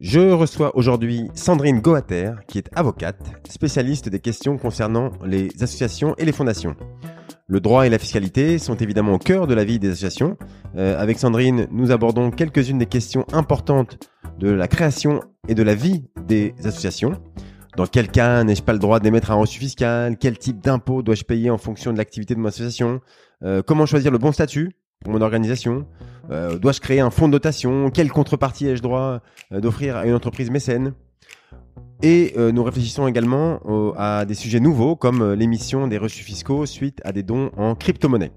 Je reçois aujourd'hui Sandrine Goater, qui est avocate, spécialiste des questions concernant les associations et les fondations. Le droit et la fiscalité sont évidemment au cœur de la vie des associations. Euh, avec Sandrine, nous abordons quelques-unes des questions importantes de la création et de la vie des associations. Dans quel cas n'ai-je pas le droit d'émettre un reçu fiscal? Quel type d'impôt dois-je payer en fonction de l'activité de mon association? Euh, Comment choisir le bon statut pour mon organisation? Euh, Dois-je créer un fonds de dotation Quelle contrepartie ai-je droit euh, d'offrir à une entreprise mécène? Et euh, nous réfléchissons également à des sujets nouveaux comme l'émission des reçus fiscaux suite à des dons en crypto-monnaie.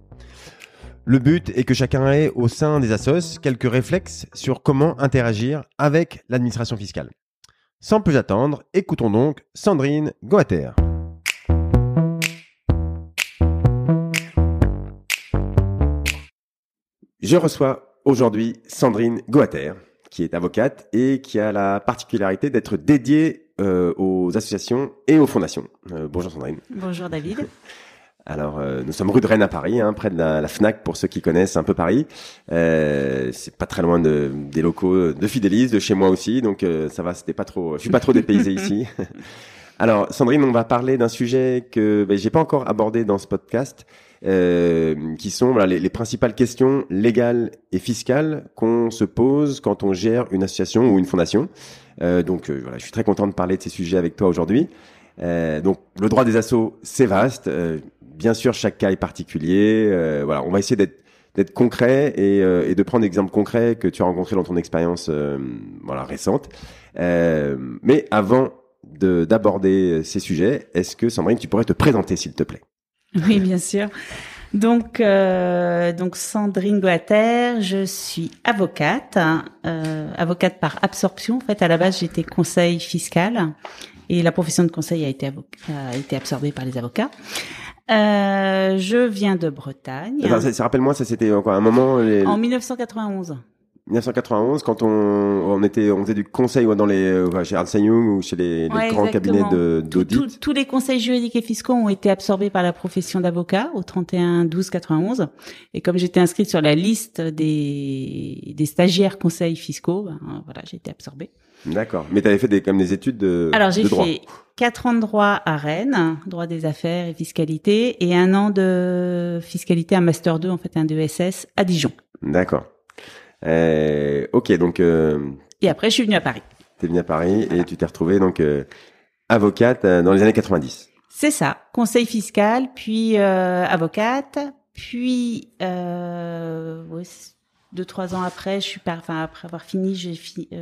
Le but est que chacun ait au sein des assos quelques réflexes sur comment interagir avec l'administration fiscale. Sans plus attendre, écoutons donc Sandrine Goater. Je reçois aujourd'hui Sandrine Goater, qui est avocate et qui a la particularité d'être dédiée euh, aux associations et aux fondations. Euh, bonjour Sandrine. Bonjour David. Alors, euh, nous sommes rue de Rennes à Paris, hein, près de la, la Fnac pour ceux qui connaissent un peu Paris. Euh, c'est pas très loin de, des locaux de Fidelis, de chez moi aussi, donc euh, ça va. C'était pas trop. Je suis pas trop dépaysé ici. Alors, Sandrine, on va parler d'un sujet que ben, j'ai pas encore abordé dans ce podcast, euh, qui sont voilà, les, les principales questions légales et fiscales qu'on se pose quand on gère une association ou une fondation. Euh, donc, euh, voilà, je suis très content de parler de ces sujets avec toi aujourd'hui. Euh, donc, le droit des assos, c'est vaste. Bien sûr, chaque cas est particulier. Voilà, on va essayer d'être d'être concret et, euh, et de prendre des exemples concrets que tu as rencontrés dans ton expérience euh, voilà récente. Euh, mais avant de d'aborder ces sujets, est-ce que Sandrine, tu pourrais te présenter s'il te plaît? Oui, bien sûr. Donc, euh, donc Sandrine Goater, je suis avocate, hein, euh, avocate par absorption. En fait, à la base, j'étais conseil fiscal et la profession de conseil a été, a été absorbée par les avocats. Euh, je viens de Bretagne. Ça- Rappelle-moi, ça c'était encore un moment, les, En 1991. 1991, quand on, on était, on faisait du conseil dans les, euh, chez Ernst Young ou chez les, les Ouais, grands cabinets exactement. tout- d'audit. tous les conseils juridiques et fiscaux ont été absorbés par la profession d'avocat au 31 12 91 et comme j'étais inscrite sur la liste des des stagiaires conseils fiscaux ben, voilà j'ai été absorbée. D'accord. Mais tu avais fait des, comme des études de, Alors j'ai fait quatre ans de droit à Rennes, droit des affaires et fiscalité et un an de fiscalité un master 2 en fait un DESS à Dijon. D'accord. Euh, ok, donc euh, Et après je suis venue à Paris. t'es venu à Paris et tu t'es retrouvée donc euh, avocate euh, dans les années 90. C'est ça, conseil fiscal, puis euh, avocate, puis euh, ouais, deux trois ans après, je suis par, enfin après avoir fini, je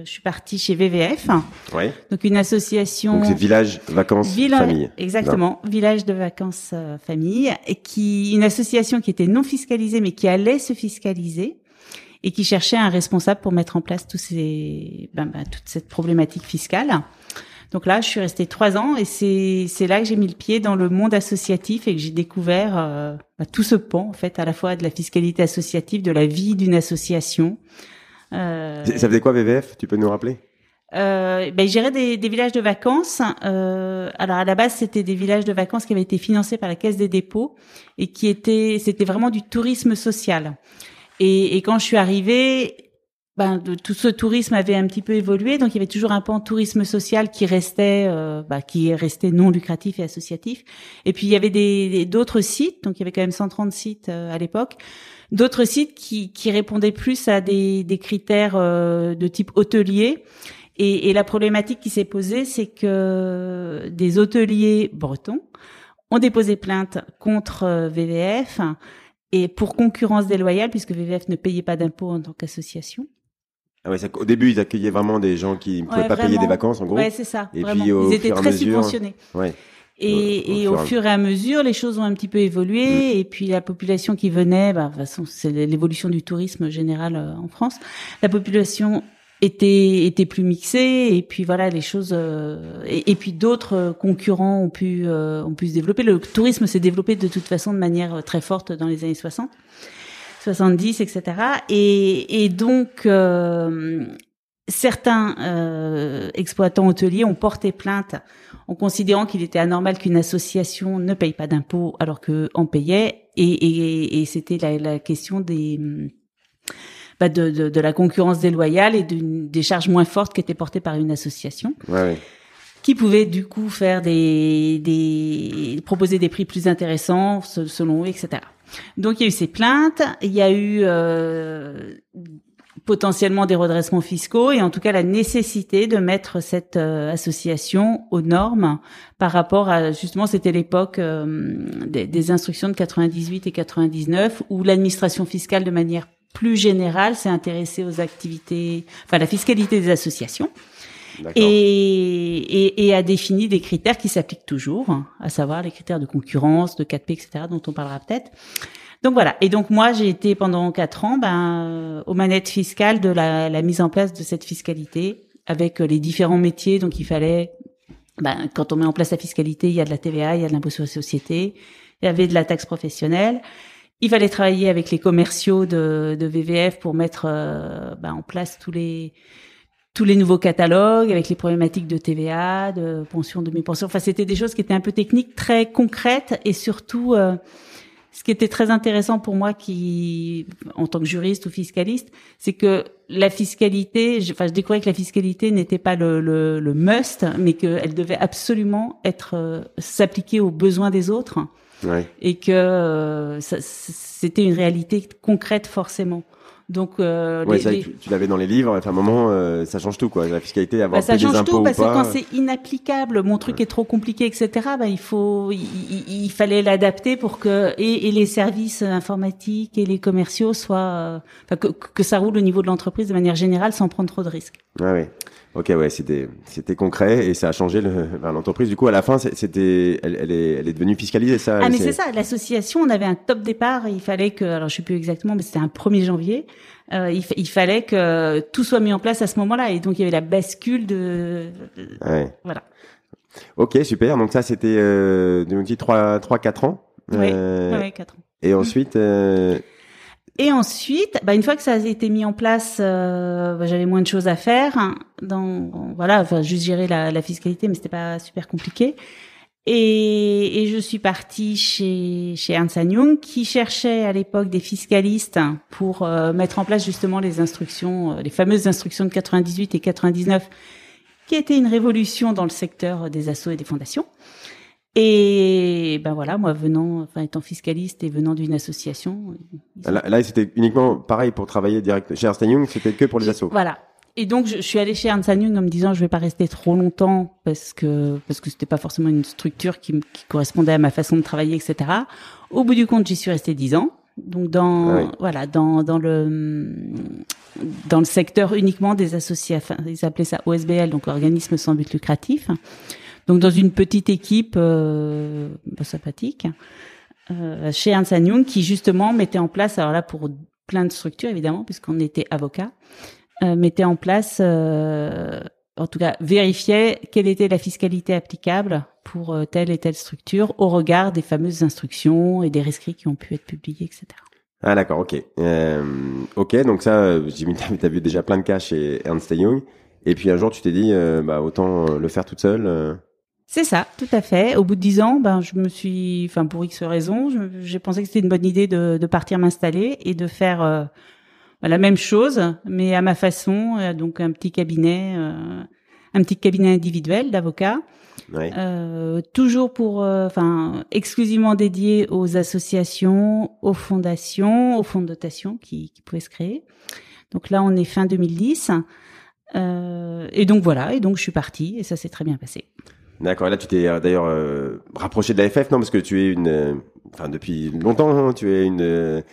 suis partie chez VVF, Oui. donc une association. Donc c'est village, vacances, Villa- famille. Exactement, village de vacances famille, et qui une association qui était non fiscalisée mais qui allait se fiscaliser et qui cherchait un responsable pour mettre en place tous ces, ben, ben, toute cette problématique fiscale. Donc là, je suis restée trois ans et c'est c'est là que j'ai mis le pied dans le monde associatif et que j'ai découvert euh, ben, tout ce pan en fait à la fois de la fiscalité associative, de la vie d'une association. Euh, Ça faisait quoi VVF Tu peux nous rappeler? Euh, ben, il gérait des, des villages de vacances. Euh, alors à la base, c'était des villages de vacances qui avaient été financés par la Caisse des dépôts et qui étaient, c'était vraiment du tourisme social. Et, et quand je suis arrivée, ben, de- tout ce tourisme avait un petit peu évolué, donc il y avait toujours un pan tourisme social qui restait, euh, bah, qui est resté non lucratif et associatif. Et puis il y avait des d'autres sites, donc il y avait quand même 130 sites euh, à l'époque, d'autres sites qui, qui répondaient plus à des, des critères euh, de type hôtelier. Et, et la problématique qui s'est posée, c'est que des hôteliers bretons ont déposé plainte contre euh, VVF et pour concurrence déloyale, puisque VVF ne payait pas d'impôts en tant qu'association. ah ouais, ça- Au début, ils accueillaient vraiment des gens qui ne pouvaient Ouais, pas payer des vacances, en gros. Ouais, c'est ça. Et vraiment. puis, au Ils étaient très mesure- subventionnés. Ouais. Et, et fur au et à- fur et à mesure, les choses ont un petit peu évolué. Et puis la population qui venait, bah, de toute façon, c'est l'évolution du tourisme général euh, en France. La population était était plus mixé et puis voilà les choses euh, et, puis d'autres concurrents ont pu euh, ont pu se développer. Le tourisme s'est développé de toute façon de manière très forte dans les années 60 70 etc et et donc euh, certains exploitants hôteliers ont porté plainte en considérant qu'il était anormal qu'une association ne paye pas d'impôts alors que en payait. Et et, et c'était la, la question des bah, de, de, de, la concurrence déloyale et des charges moins fortes qui étaient portées par une association. Ouais, qui pouvait du coup faire des, des proposer des prix plus intéressants selon eux, etc. Donc il y a eu ces plaintes, il y a eu euh, potentiellement des redressements fiscaux et en tout cas la nécessité de mettre cette euh, association aux normes par rapport à justement c'était l'époque euh, des, des, instructions de 98 et 99 où l'administration fiscale de manière plus général, s'est intéressé aux activités, enfin la fiscalité des associations. Et, et, et, a défini des critères qui s'appliquent toujours, hein, à savoir les critères de concurrence, de 4P, etc., dont on parlera peut-être. Donc voilà. Et donc moi, j'ai été pendant quatre ans ben, aux manettes fiscales de la, la, mise en place de cette fiscalité avec les différents métiers. Donc il fallait, ben, quand on met en place la fiscalité, il y a de la TVA, il y a de l'impôt sur les sociétés, il y avait de la taxe professionnelle. Il fallait travailler avec les commerciaux de, de VVF pour mettre euh, bah, en place tous les tous les nouveaux catalogues avec les problématiques de TVA, de pension, demi-pension. Enfin, c'était des choses qui étaient un peu techniques, très concrètes et surtout, euh, ce qui était très intéressant pour moi, qui en tant que juriste ou fiscaliste, c'est que la fiscalité, je, enfin, je découvrais que la fiscalité n'était pas le, le, le must, mais qu'elle devait absolument être euh, s'appliquer aux besoins des autres et que euh, c'était une réalité concrète forcément. Donc, euh, tu, l'avais dans les livres. À un moment, euh, ça change tout, quoi. La fiscalité, avoir bah, ça change tout parce que quand c'est inapplicable, mon truc est trop compliqué, etc. Bah, il faut, il, fallait l'adapter pour que et, les services informatiques et les commerciaux soient, que, que ça roule au niveau de l'entreprise de manière générale sans prendre trop de risques. Ah oui. Ok, ouais, c'était c'était concret et ça a changé l'entreprise. Du coup, à la fin, c'était elle, elle, est elle est devenue fiscalisée, ça. Ah mais c'est ça. L'association, on avait un top départ. il fallait que, alors je sais plus exactement, mais c'était un 1er janvier. Euh, il, il, fallait que tout soit mis en place à ce moment-là et donc il y avait la bascule de. Ouais. Voilà. Ok, super. Donc ça, c'était euh, dit trois trois quatre ans. Oui, euh, quatre ans. Et ensuite. Euh, et ensuite, bah, une fois que ça a été mis en place, euh, bah, j'avais moins de choses à faire. Hein, dans, voilà, enfin, juste gérer la, la fiscalité, mais c'était pas super compliqué. Et, et, je suis partie chez, chez Ernst Young, qui cherchait à l'époque des fiscalistes pour euh, mettre en place justement les instructions, euh, les fameuses instructions de 98 et 99, qui étaient une révolution dans le secteur des assos et des fondations. Et ben voilà, moi venant, enfin étant fiscaliste et venant d'une association. Là, c'était uniquement pareil pour travailler direct chez Ernst Young, c'était que pour les assos. Voilà. Et donc je, suis allée chez Ernst Young en me disant je vais pas rester trop longtemps parce que parce que c'était pas forcément une structure qui, qui, correspondait à ma façon de travailler, etc. Au bout du compte, j'y suis restée dix ans. Donc dans ah voilà dans dans le dans le secteur uniquement des associations, ils appelaient ça OSBL, donc organisme sans but lucratif. Donc dans une petite équipe euh, sympathique euh, chez Ernst Young qui justement mettait en place, alors là pour plein de structures évidemment puisqu'on était avocat, euh, mettait en place, euh, en tout cas vérifiait quelle était la fiscalité applicable pour euh, telle et telle structure au regard des fameuses instructions et des rescrits qui ont pu être publiés, etc. Ah d'accord, ok. Euh, ok, donc ça, j'imagine tu as vu déjà plein de cas chez Ernst Young. Et puis un jour, tu t'es dit, bah autant le faire toute seule. C'est ça, tout à fait. Au bout de dix ans, ben je me suis, enfin pour X raisons, j'ai pensé que c'était une bonne idée de, de partir m'installer et de faire euh, la même chose, mais à ma façon. Euh, donc un petit cabinet, euh, un petit cabinet individuel d'avocats, euh, toujours pour, enfin exclusivement dédié aux associations, aux fondations, aux fonds de dotation qui, qui pouvaient se créer. Donc là, on est fin 2010. et donc voilà, et donc je suis partie et ça s'est très bien passé. D'accord. Là, tu t'es euh, d'ailleurs euh, rapproché de l'AFF, non Parce que tu es une, euh, enfin depuis longtemps, hein, tu es une,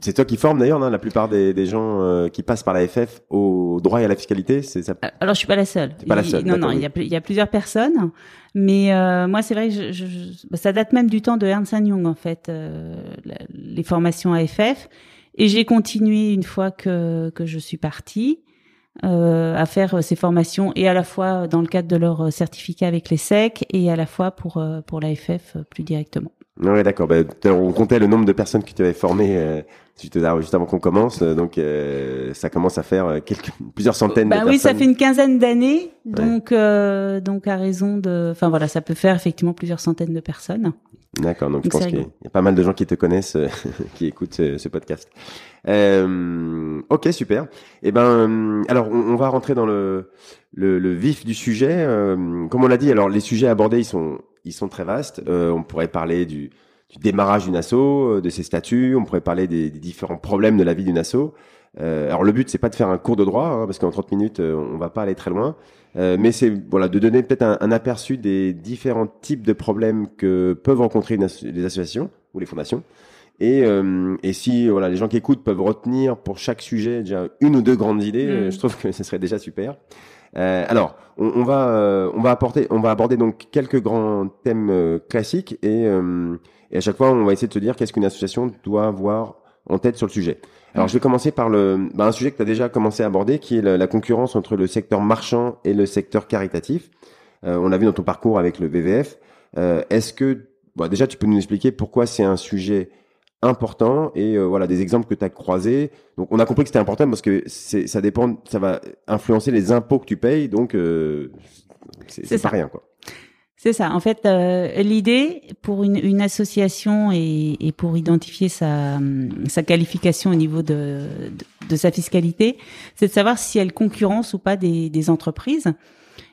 c'est toi qui formes d'ailleurs la plupart des, des gens qui passent par l'AFF au droit et à la fiscalité. C'est ça? Alors, je suis pas la seule. pas la seule. non, non, il y a, il y a plusieurs personnes, mais moi, c'est vrai que je, je, bah, ça date même du temps de Ernst Young en fait, les formations AFF, et j'ai continué une fois que que je suis partie. Euh, à faire ces formations et à la fois dans le cadre de leur certificat avec les SEC et à la fois pour pour l'AFF plus directement. Oui, d'accord. Ben, on comptait le nombre de personnes que tu avais formées euh, juste avant qu'on commence, donc euh, ça commence à faire quelques, plusieurs centaines bah de oui, personnes. Oui, ça fait une quinzaine d'années, donc euh, donc à raison de, enfin voilà, ça peut faire effectivement plusieurs centaines de personnes. D'accord, donc, je pense qu'il y, a pas mal de gens qui te connaissent, euh, qui écoutent ce, ce podcast. Euh, ok, super. Eh ben, alors on, on va rentrer dans le, le, le vif du sujet. Euh, comme on l'a dit, alors les sujets abordés, ils sont ils sont très vastes. Euh, on pourrait parler du, du démarrage d'une asso, euh, de ses statuts. On pourrait parler des, des différents problèmes de la vie d'une asso. Euh, alors le but c'est pas de faire un cours de droit hein, parce qu'en 30 minutes euh, on va pas aller très loin, euh, mais c'est voilà de donner peut-être un, un, aperçu des différents types de problèmes que peuvent rencontrer les associations ou les fondations. Et, euh, et si voilà les gens qui écoutent peuvent retenir pour chaque sujet déjà une ou deux grandes idées, mmh. je trouve que ce serait déjà super. alors on, on va on va apporter on va aborder donc quelques grands thèmes classiques et, et à chaque fois on va essayer de se dire qu'est-ce qu'une association doit avoir en tête sur le sujet. Alors, je vais commencer par le, bah, un sujet que tu as déjà commencé à aborder, qui est la, la, concurrence entre le secteur marchand et le secteur caritatif. Euh, on l'a vu dans ton parcours avec le VVF. Euh, Est-ce que, bah, déjà, tu peux nous expliquer pourquoi c'est un sujet important et euh, voilà des exemples que tu as croisés. Donc, on a compris que c'était important parce que ça dépend, ça va influencer les impôts que tu payes, donc euh, c'est pas rien quoi. C'est ça. En fait, euh, l'idée pour une, une association et, et, pour identifier sa, sa qualification au niveau de, de, de sa fiscalité, c'est de savoir si elle concurrence ou pas des, des entreprises.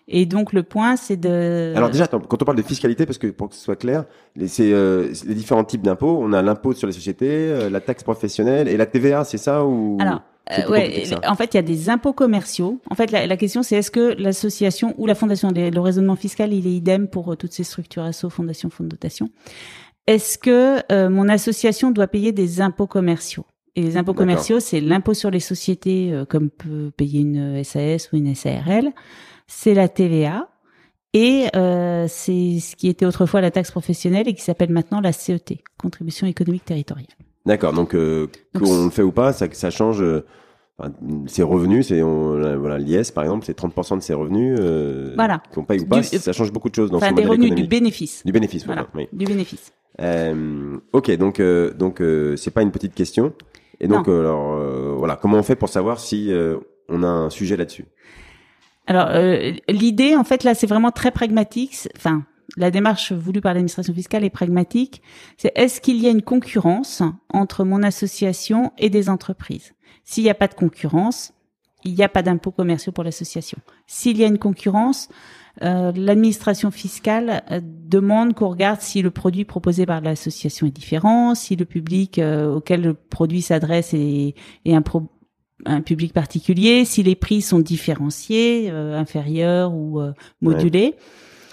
Et donc le point, c'est de. Alors déjà, attends, quand on parle de fiscalité, parce que pour que ce soit clair, c'est euh, les différents types d'impôts. On a l'impôt sur les sociétés, euh, la taxe professionnelle et la TVA, c'est ça ou Alors, euh, ouais, en fait, il y a des impôts commerciaux. En fait, la, la question, c'est est-ce que l'association ou la fondation, le raisonnement fiscal, il est idem pour euh, toutes ces structures asso, fondation, fonds de dotation? Est-ce que euh, mon association doit payer des impôts commerciaux? Et les impôts commerciaux, c'est l'impôt sur les sociétés, comme peut payer une SAS ou une SARL. C'est la TVA. Et c'est ce qui était autrefois la taxe professionnelle et qui s'appelle maintenant la CET, contribution économique territoriale. D'accord, donc, euh, qu'on le fait ou pas, ça, ça change. Euh, enfin, ses revenus, c'est voilà l'IS par exemple, c'est 30% de ses revenus. Euh, voilà. Qu'on paye ou pas, du, ça change beaucoup de choses dans enfin, son des modèle revenus économique. du bénéfice. Du bénéfice, voilà. oui. Du bénéfice. Euh, ok, donc euh, donc euh, c'est pas une petite question. Et donc alors euh, voilà, comment on fait pour savoir si euh, on a un sujet là-dessus? Alors euh, l'idée, en fait, là, c'est vraiment très pragmatique. Enfin, la démarche voulue par l'administration fiscale est pragmatique. C'est est-ce qu'il y a une concurrence entre mon association et des entreprises? S'il n'y a pas de concurrence, il n'y a pas d'impôts commerciaux pour l'association. S'il y a une concurrence, euh, l'administration fiscale euh, demande qu'on regarde si le produit proposé par l'association est différent, si le public euh, auquel le produit s'adresse est, un, public particulier, si les prix sont différenciés, inférieurs ou modulés,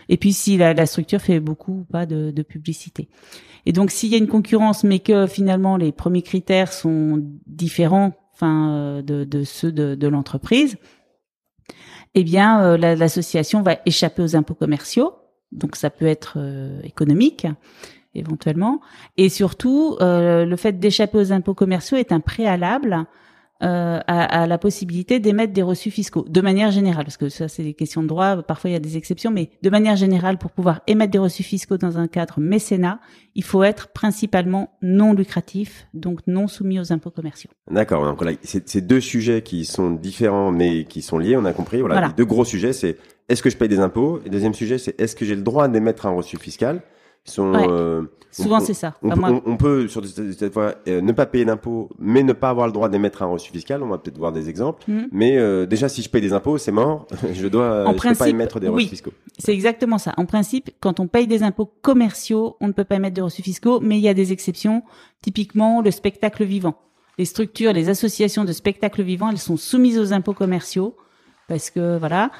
et puis si la, la structure fait beaucoup ou pas de, de publicité. Et donc s'il y a une concurrence, mais que finalement les premiers critères sont différents, enfin euh, de, de ceux de, de l'entreprise, eh bien euh, la- l'association va échapper aux impôts commerciaux. Donc ça peut être euh, économique éventuellement, et surtout le fait d'échapper aux impôts commerciaux est un préalable euh, à, à la possibilité d'émettre des reçus fiscaux, de manière générale, parce que ça c'est des questions de droit, parfois il y a des exceptions, mais de manière générale, pour pouvoir émettre des reçus fiscaux dans un cadre mécénat, il faut être principalement non lucratif, donc non soumis aux impôts commerciaux. D'accord. Donc voilà, c'est deux sujets qui sont différents mais qui sont liés. On a compris. Voilà, Voilà. les deux gros sujets, c'est est-ce que je paye des impôts? Et deuxième sujet, c'est est-ce que j'ai le droit d'émettre un reçu fiscal? Sont, Ouais. euh, Souvent c'est ça. On, peut, moi- on- on peut, sur cette fois, euh, ne pas payer d'impôts, mais ne pas avoir le droit d'émettre un reçu fiscal. On va peut-être voir des exemples. Mhm. Mais euh, déjà, si je paye des impôts, c'est mort. je dois, En je peux pas émettre des oui. reçus fiscaux. C'est exactement ça. En principe, quand on paye des impôts commerciaux, on ne peut pas émettre de reçus fiscaux, mais il y a des exceptions. Typiquement, le spectacle vivant. Les structures, les associations de spectacle vivant, elles sont soumises aux impôts commerciaux parce que voilà.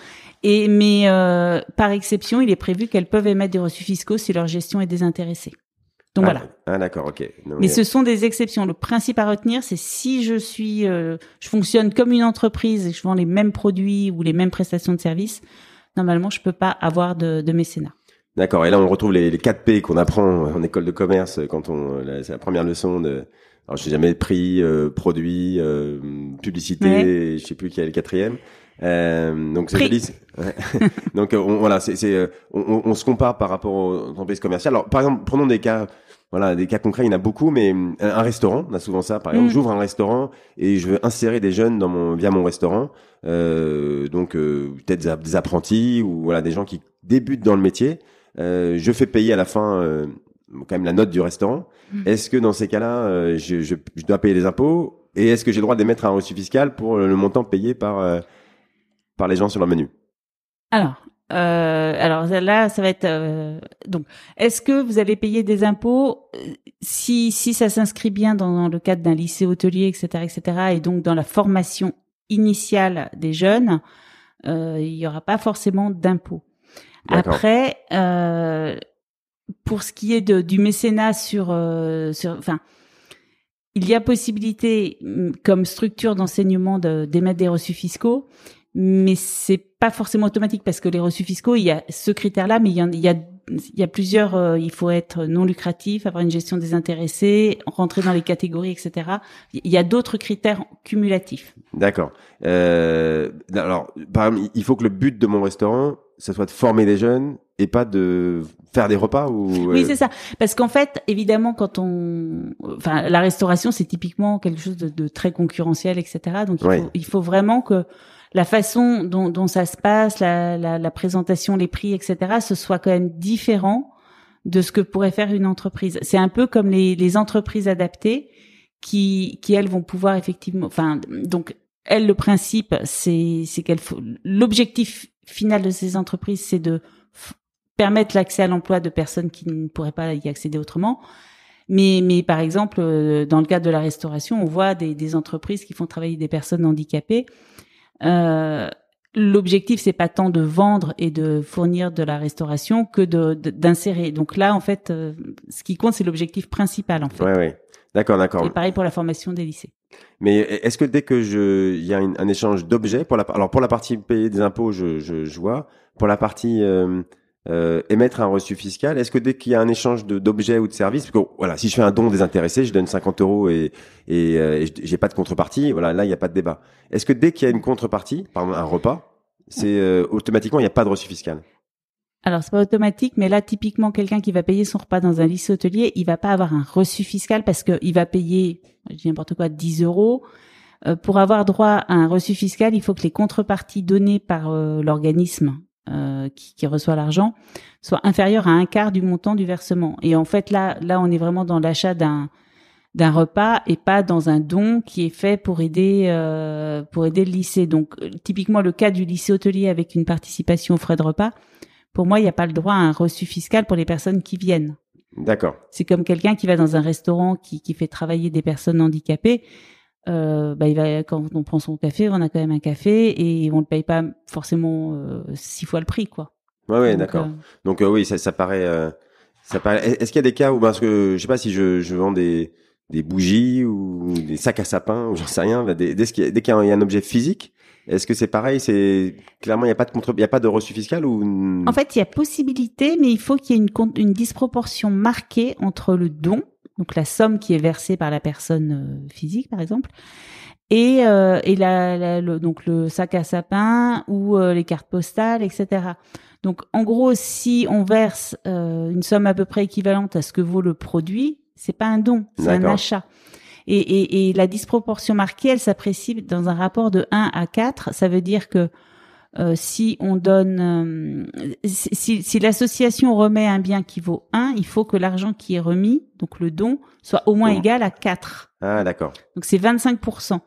Et mais euh, par exception, il est prévu qu'elles peuvent émettre des reçus fiscaux si leur gestion est désintéressée. Donc ah, voilà. Ah d'accord, ok. Non, Mais ce sont des exceptions. Le principe à retenir, c'est si je suis, euh, je fonctionne comme une entreprise et je vends les mêmes produits ou les mêmes prestations de services, normalement, je peux pas avoir de, de mécénat. D'accord. Et là, on retrouve les, les 4 P qu'on apprend en école de commerce quand on, c'est la première leçon de, alors je sais jamais, prix, euh, produit, euh, publicité, Ouais. et je sais plus qui est le quatrième. Euh, donc c'est donc on, voilà, c'est, c'est on, on, se compare par rapport aux entreprises commerciales. Alors par exemple, prenons des cas voilà, des cas concrets, il y en a beaucoup, mais un, restaurant, on a souvent ça. Par exemple, mm. j'ouvre un restaurant et je veux insérer des jeunes dans mon via mon restaurant, euh, donc euh, peut-être des apprentis ou voilà des gens qui débutent dans le métier. Euh, je fais payer à la fin euh, quand même la note du restaurant. Mm. Est-ce que dans ces cas-là, euh, je, je, je, dois payer les impôts et est-ce que j'ai le droit d'émettre un reçu fiscal pour le montant payé par par les gens sur leur menu Alors, euh, alors là, ça va être euh, donc. Est-ce que vous allez payer des impôts euh, si si ça s'inscrit bien dans, le cadre d'un lycée hôtelier, etc., etc., et donc dans la formation initiale des jeunes, euh, il y aura pas forcément d'impôts. Après, pour ce qui est de, du mécénat sur sur, enfin. Il y a possibilité, comme structure d'enseignement, d'émettre des reçus fiscaux mais c'est pas forcément automatique parce que les reçus fiscaux, il y a ce critère-là, mais il y, il y a, il y a plusieurs. Euh, il faut être non lucratif, avoir une gestion désintéressée, rentrer dans les catégories, etc. Il y a d'autres critères cumulatifs. D'accord. Euh, alors, par exemple, il faut que le but de mon restaurant, ça soit de former des jeunes et pas de faire des repas ou oui c'est ça parce qu'en fait évidemment quand on enfin la restauration c'est typiquement quelque chose de, de, très concurrentiel etc donc il, faut, il faut vraiment que la façon dont, dont ça se passe, la, la, la, présentation, les prix, etc., ce soit quand même différent de ce que pourrait faire une entreprise. C'est un peu comme les, les entreprises adaptées qui, qui elles vont pouvoir effectivement, enfin, donc elles, le principe, c'est, qu'elles, l'objectif final de ces entreprises, c'est de permettre l'accès à l'emploi de personnes qui ne pourraient pas y accéder autrement. Mais, mais par exemple, euh, dans le cadre de la restauration, on voit des, des entreprises qui font travailler des personnes handicapées euh, l'objectif c'est pas tant de vendre et de fournir de la restauration que de d'insérer. Donc là en fait euh, ce qui compte c'est l'objectif principal en fait. Ouais ouais. D'accord, d'accord. Et pareil pour la formation des lycées. Mais est-ce que dès que je il y a un échange d'objets pour la alors pour la partie payer des impôts je je, je vois pour la partie euh, euh, émettre un reçu fiscal Est-ce que dès qu'il y a un échange d'objets ou de services, parce que voilà, si je fais un don désintéressé, je donne 50 euros et, et, euh, j'ai pas de contrepartie, voilà, là il n'y a pas de débat. Est-ce que dès qu'il y a une contrepartie, par exemple un repas, c'est euh, automatiquement il n'y a pas de reçu fiscal? Alors c'est pas automatique, mais là typiquement quelqu'un qui va payer son repas dans un lycée hôtelier, il va pas avoir un reçu fiscal parce que il va payer, je dis n'importe quoi, 10 euros. Euh, pour avoir droit à un reçu fiscal, il faut que les contreparties données par l'organisme euh, qui, qui, reçoit l'argent soit inférieur à un quart du montant du versement. Et en fait, là, là, on est vraiment dans l'achat d'un d'un repas et pas dans un don qui est fait pour aider euh, pour aider le lycée. Donc, euh, typiquement, le cas du lycée hôtelier avec une participation aux frais de repas, pour moi, il n'y a pas le droit à un reçu fiscal pour les personnes qui viennent. D'accord. C'est comme quelqu'un qui va dans un restaurant qui, qui fait travailler des personnes handicapées euh, bah, il va quand on prend son café, on a quand même un café et on ne paye pas forcément euh, six fois le prix, quoi. Ouais, ouais, d'accord. Euh, Donc euh, oui, ça, ça paraît, ça paraît. Est-ce qu'il y a des cas où parce que je sais pas si je, je vends des des bougies ou des sacs à sapin ou j'en sais rien, dès, dès qu'il y, y, a un objet physique, est-ce que c'est pareil C'est clairement il n'y a pas de contre, il y a pas de reçu fiscal ou En fait, il y a possibilité, mais il faut qu'il y ait une, une disproportion marquée entre le don donc la somme qui est versée par la personne euh, physique par exemple, et, euh, et la, le, donc le sac à sapin ou euh, les cartes postales, etc. Donc en gros, si on verse une somme à peu près équivalente à ce que vaut le produit, c'est pas un don, c'est un achat. Et, et, et, la disproportion marquée, elle s'apprécie dans un rapport de 1 à 4. Ça veut dire que euh, si on donne, euh, si, si l'association remet un bien qui vaut 1, il faut que l'argent qui est remis, donc le don, soit au moins égal à 4. Ah, d'accord. Donc c'est 25%.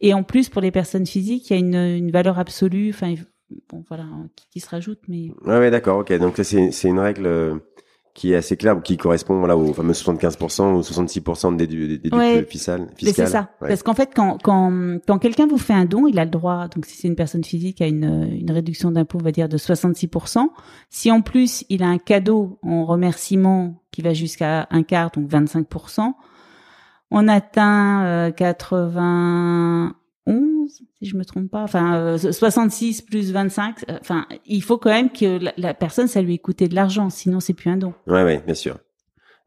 Et en plus, pour les personnes physiques, il y a une, une valeur absolue, enfin, bon, voilà, qui, qui, se rajoute, mais. Ouais, ouais, d'accord, ok. Donc c'est, c'est une règle euh, qui est assez clair, qui correspond voilà au fameux 75% ou 66% de déduction ouais, fiscale. C'est ça. Parce qu'en fait, quand quand quand quelqu'un vous fait un don, il a le droit. Donc, si c'est une personne physique, à une une réduction d'impôt, on va dire de 66%. Si en plus il a un cadeau en remerciement qui va jusqu'à un quart, donc 25%, on atteint euh, 80 11, si je me trompe pas, enfin 66 euh, plus 25, euh, enfin il faut quand même que la, personne ça lui ait coûté de l'argent, sinon c'est plus un don. Ouais ouais, bien sûr.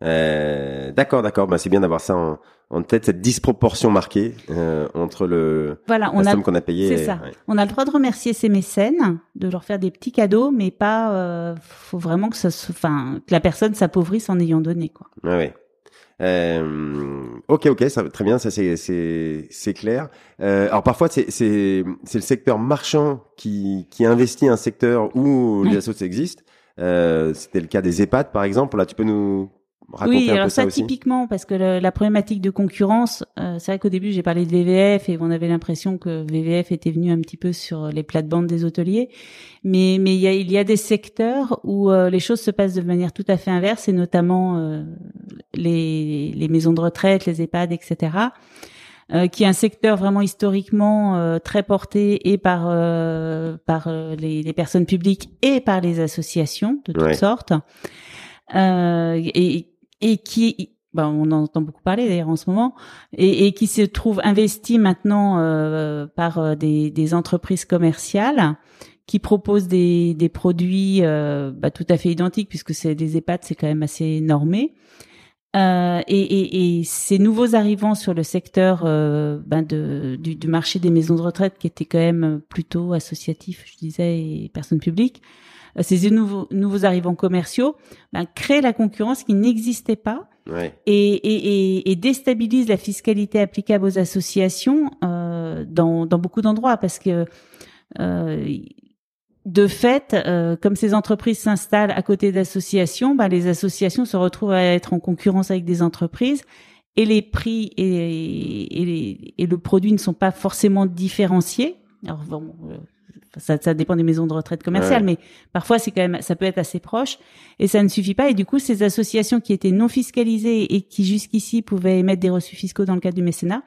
Euh, d'accord, d'accord. Bah, c'est bien d'avoir ça en, en tête, cette disproportion marquée euh, entre le voilà, on la somme qu'on a payé. C'est ça. On a le droit de remercier ses mécènes, de leur faire des petits cadeaux, mais pas. Euh, faut vraiment que ça, enfin, que la personne s'appauvrisse en ayant donné, quoi. Ouais, ouais. Euh, ok, ok, ça, très bien, ça c'est c'est c'est clair. Euh, alors parfois c'est c'est c'est le secteur marchand qui qui investit un secteur où les associations existent. Euh, C'était le cas des EHPAD par exemple. Là, tu peux nous oui, alors ça, typiquement parce que la problématique de concurrence, euh, c'est vrai qu'au début j'ai parlé de VVF et on avait l'impression que VVF était venu un petit peu sur les plates-bandes des hôteliers, mais mais il y a, il y a des secteurs où euh, les choses se passent de manière tout à fait inverse et notamment euh, les les maisons de retraite, les EHPAD, etc. qui est un secteur vraiment historiquement très porté et par par les, les, personnes publiques et par les associations de toutes sortes. Euh, et et qui ben, on en entend beaucoup parler d'ailleurs en ce moment, et, qui se trouve investi maintenant euh, par euh, des, des, entreprises commerciales qui proposent des, des produits euh, bah, tout à fait identiques puisque c'est des EHPAD, c'est quand même assez normé. Euh, et, et, et, ces nouveaux arrivants sur le secteur euh, ben de, du, du, marché des maisons de retraite, qui était quand même plutôt associatif, je disais, et personnes publiques, ces nouveaux, nouveaux arrivants commerciaux ben, créent la concurrence qui n'existait pas ouais. et, et, et, déstabilisent la fiscalité applicable aux associations euh, dans, dans beaucoup d'endroits parce que euh, de fait, euh, comme ces entreprises s'installent à côté d'associations, ben, les associations se retrouvent à être en concurrence avec des entreprises et les prix et, et, les, et le produit ne sont pas forcément différenciés. Alors bon, euh, ça, ça, dépend des maisons de retraite commerciales, mais parfois c'est quand même, ça peut être assez proche et ça ne suffit pas. Et du coup, ces associations qui étaient non fiscalisées et qui jusqu'ici pouvaient émettre des reçus fiscaux dans le cadre du mécénat,